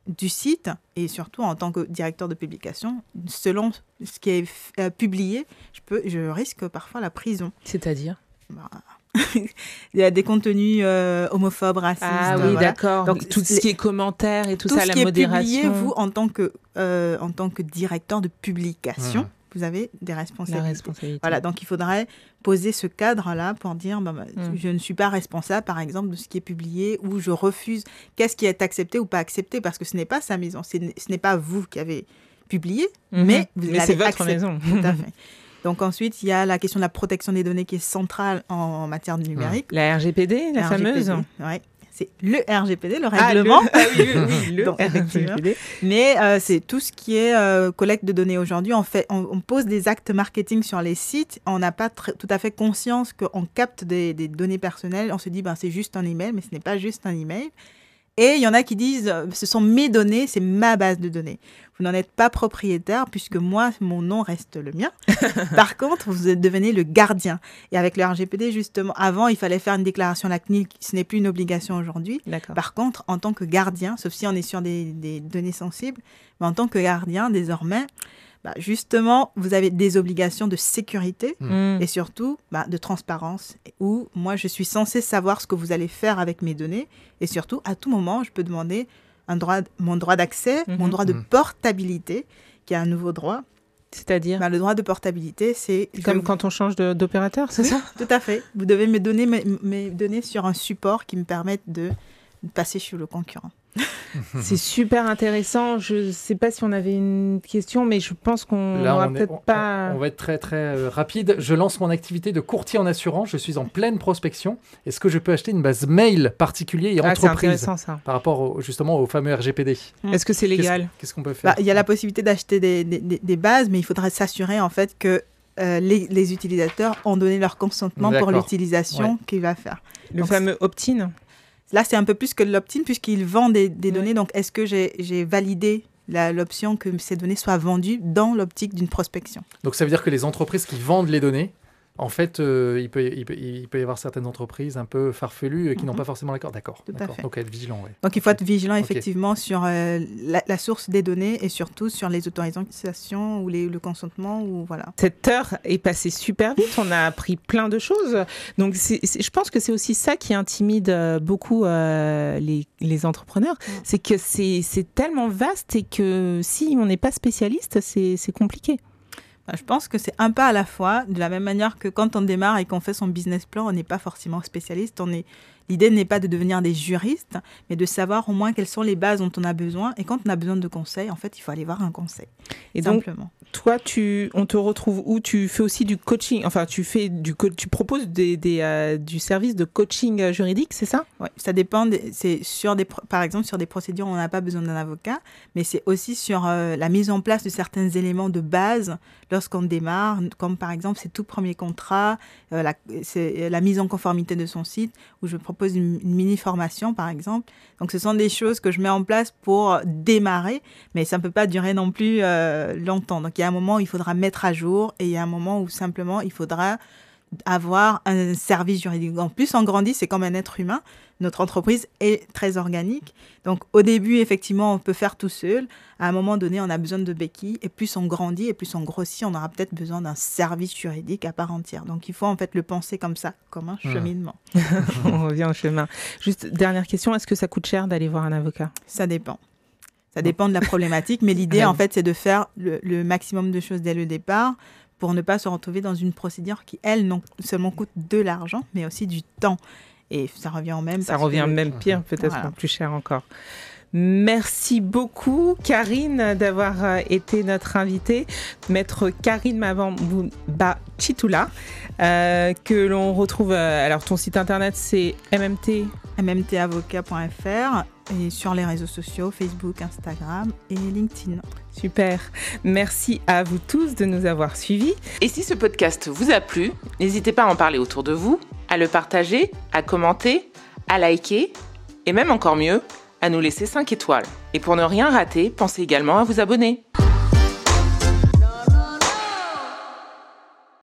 du site, et surtout en tant que directeur de publication, selon ce qui est euh, publié, je, peux, je risque parfois la prison. C'est-à-dire? Bah, (laughs) Il y a des contenus euh, homophobes, racistes. Ah oui, voilà. d'accord. Donc, tout ce les- qui est commentaires et tout, Tout ça, ce la qui est modération. publié, vous, en tant que, euh, en tant que directeur de publication, Mhm. Vous avez des responsabilités. responsabilité. Voilà, donc il faudrait poser ce cadre-là pour dire bah, bah, Mm. je ne suis pas responsable, par exemple, de ce qui est publié ou je refuse qu'est-ce qui est accepté ou pas accepté? Parce que ce n'est pas sa maison, ce n'est- pas vous qui avez publié, Mhm. mais vous mais l'avez c'est votre accepté. maison. Tout à (laughs) fait. Donc ensuite, il y a la question de la protection des données qui est centrale en matière de numérique. La RGPD, la fameuse. ouais. C'est le RGPD, le Ah, le- règlement. (laughs) ah oui, oui, oui, le (laughs) Donc. RGPD. Mais euh, c'est tout ce qui est euh, collecte de données aujourd'hui. On, fait, on, on pose des actes marketing sur les sites. On n'a pas tout à fait conscience qu'on capte des, des données personnelles. On se dit, ben, c'est juste un email, mais ce n'est pas juste un email. Et il y en a qui disent, euh, ce sont mes données, c'est ma base de données. Vous n'en êtes pas propriétaire puisque moi, mon nom reste le mien. (laughs) Par contre, vous devenez le gardien. Et avec le RGPD, justement, avant, il fallait faire une déclaration à la CNIL. Ce n'est plus une obligation aujourd'hui. Par contre, en tant que gardien, sauf si on est sur des, des données sensibles, mais en tant que gardien, désormais, bah, justement, vous avez des obligations de sécurité Mm. et surtout bah, de transparence, où moi, je suis censé savoir ce que vous allez faire avec mes données, et surtout, à tout moment, je peux demander un droit, mon droit d'accès, mon Mhm. droit de Mhm. portabilité, qui est un nouveau droit. C'est-à-dire Bah, le droit de portabilité, c'est... comme quand on change d'opérateur, c'est Oui, ça? Tout à fait. Vous devez me donner mes, mes données sur un support qui me permette de passer chez le concurrent. (laughs) C'est super intéressant. Je ne sais pas si on avait une question, mais je pense qu'on n'aura peut-être on- pas. on va être très très euh, rapide. Je lance mon activité de courtier en assurance. Je suis en pleine prospection. Est-ce que je peux acheter une base mail particulier et Ah, c'est entreprise intéressant ça. par rapport au- justement au fameux RGPD Mm. Est-ce que c'est légal? Qu'est-ce qu'on peut faire? Bah, Il y a la possibilité d'acheter des, des- des- des bases, mais il faudrait s'assurer en fait que euh, les, les utilisateurs ont donné leur consentement pour l'utilisation qu'il va faire. Le Donc, fameux opt-in? Là, c'est un peu plus que l'opt-in puisqu'ils vendent des, données. Donc, est-ce que j'ai validé l'option que ces données soient vendues dans l'optique d'une prospection? Donc ça veut dire que les entreprises qui vendent les données, en fait, euh, il, peut, il, peut, il peut y avoir certaines entreprises un peu farfelues euh, qui n'ont Mhm. pas forcément l'accord. D'accord. Donc être vigilant. Ouais. Donc, il faut être vigilant effectivement sur euh, la, la source des données et surtout sur les autorisations ou les- le consentement. Ou, voilà. Cette heure est passée super vite. On a appris plein de choses. Donc, je pense que c'est aussi ça qui intimide beaucoup euh, les, les entrepreneurs. Mm. C'est que c'est tellement vaste et que si on n'est pas spécialiste, c'est compliqué. Je pense que c'est un pas à la fois, de la même manière que quand on démarre et qu'on fait son business plan, on n'est pas forcément spécialiste. On est... L'idée n'est pas de devenir des juristes, mais de savoir au moins quelles sont les bases dont on a besoin. Et quand on a besoin de conseils, en fait, il faut aller voir un conseil. Et simplement toi, tu, on te retrouve où? Tu fais aussi du coaching, enfin, tu fais du, tu proposes des, des euh, du service de coaching euh, juridique, c'est ça? Oui, ça dépend. C'est sur des, par exemple, sur des procédures, on n'a pas besoin d'un avocat, mais c'est aussi sur euh, la mise en place de certains éléments de base lorsqu'on démarre, comme par exemple ses tout premiers contrats, la, la mise en conformité de son site, où je propose une, une mini formation, par exemple. Donc, ce sont des choses que je mets en place pour démarrer, mais ça ne peut pas durer non plus longtemps. Donc, il y a un moment où il faudra mettre à jour et il y a un moment où simplement il faudra avoir un service juridique. En plus, on grandit, c'est comme un être humain. Notre entreprise est très organique. Donc, au début, effectivement, on peut faire tout seul. À un moment donné, on a besoin de béquilles. Et plus on grandit et plus on grossit, on aura peut-être besoin d'un service juridique à part entière. Donc, il faut en fait le penser comme ça, comme un cheminement. (laughs) on revient au chemin. Juste, dernière question, est-ce que ça coûte cher d'aller voir un avocat? Ça dépend. Ça dépend de la problématique, mais (laughs) l'idée, en fait, c'est de faire le, maximum de choses dès le départ pour ne pas se retrouver dans une procédure qui, elle, non seulement coûte de l'argent, mais aussi du temps. Et ça revient au même. Ça revient même pire, peut-être plus cher encore. Merci beaucoup, Karine, d'avoir euh, été notre invitée. Maître Karine Mavamba Chitula, euh, que l'on retrouve. Euh, alors, ton site internet, c'est MMT. mmtavocat.fr et sur les réseaux sociaux, Facebook, Instagram et LinkedIn. Super. Merci à vous tous de nous avoir suivis. Et si ce podcast vous a plu, n'hésitez pas à en parler autour de vous, à le partager, à commenter, à liker et même encore mieux, à nous laisser 5 étoiles. Et pour ne rien rater, pensez également à vous abonner.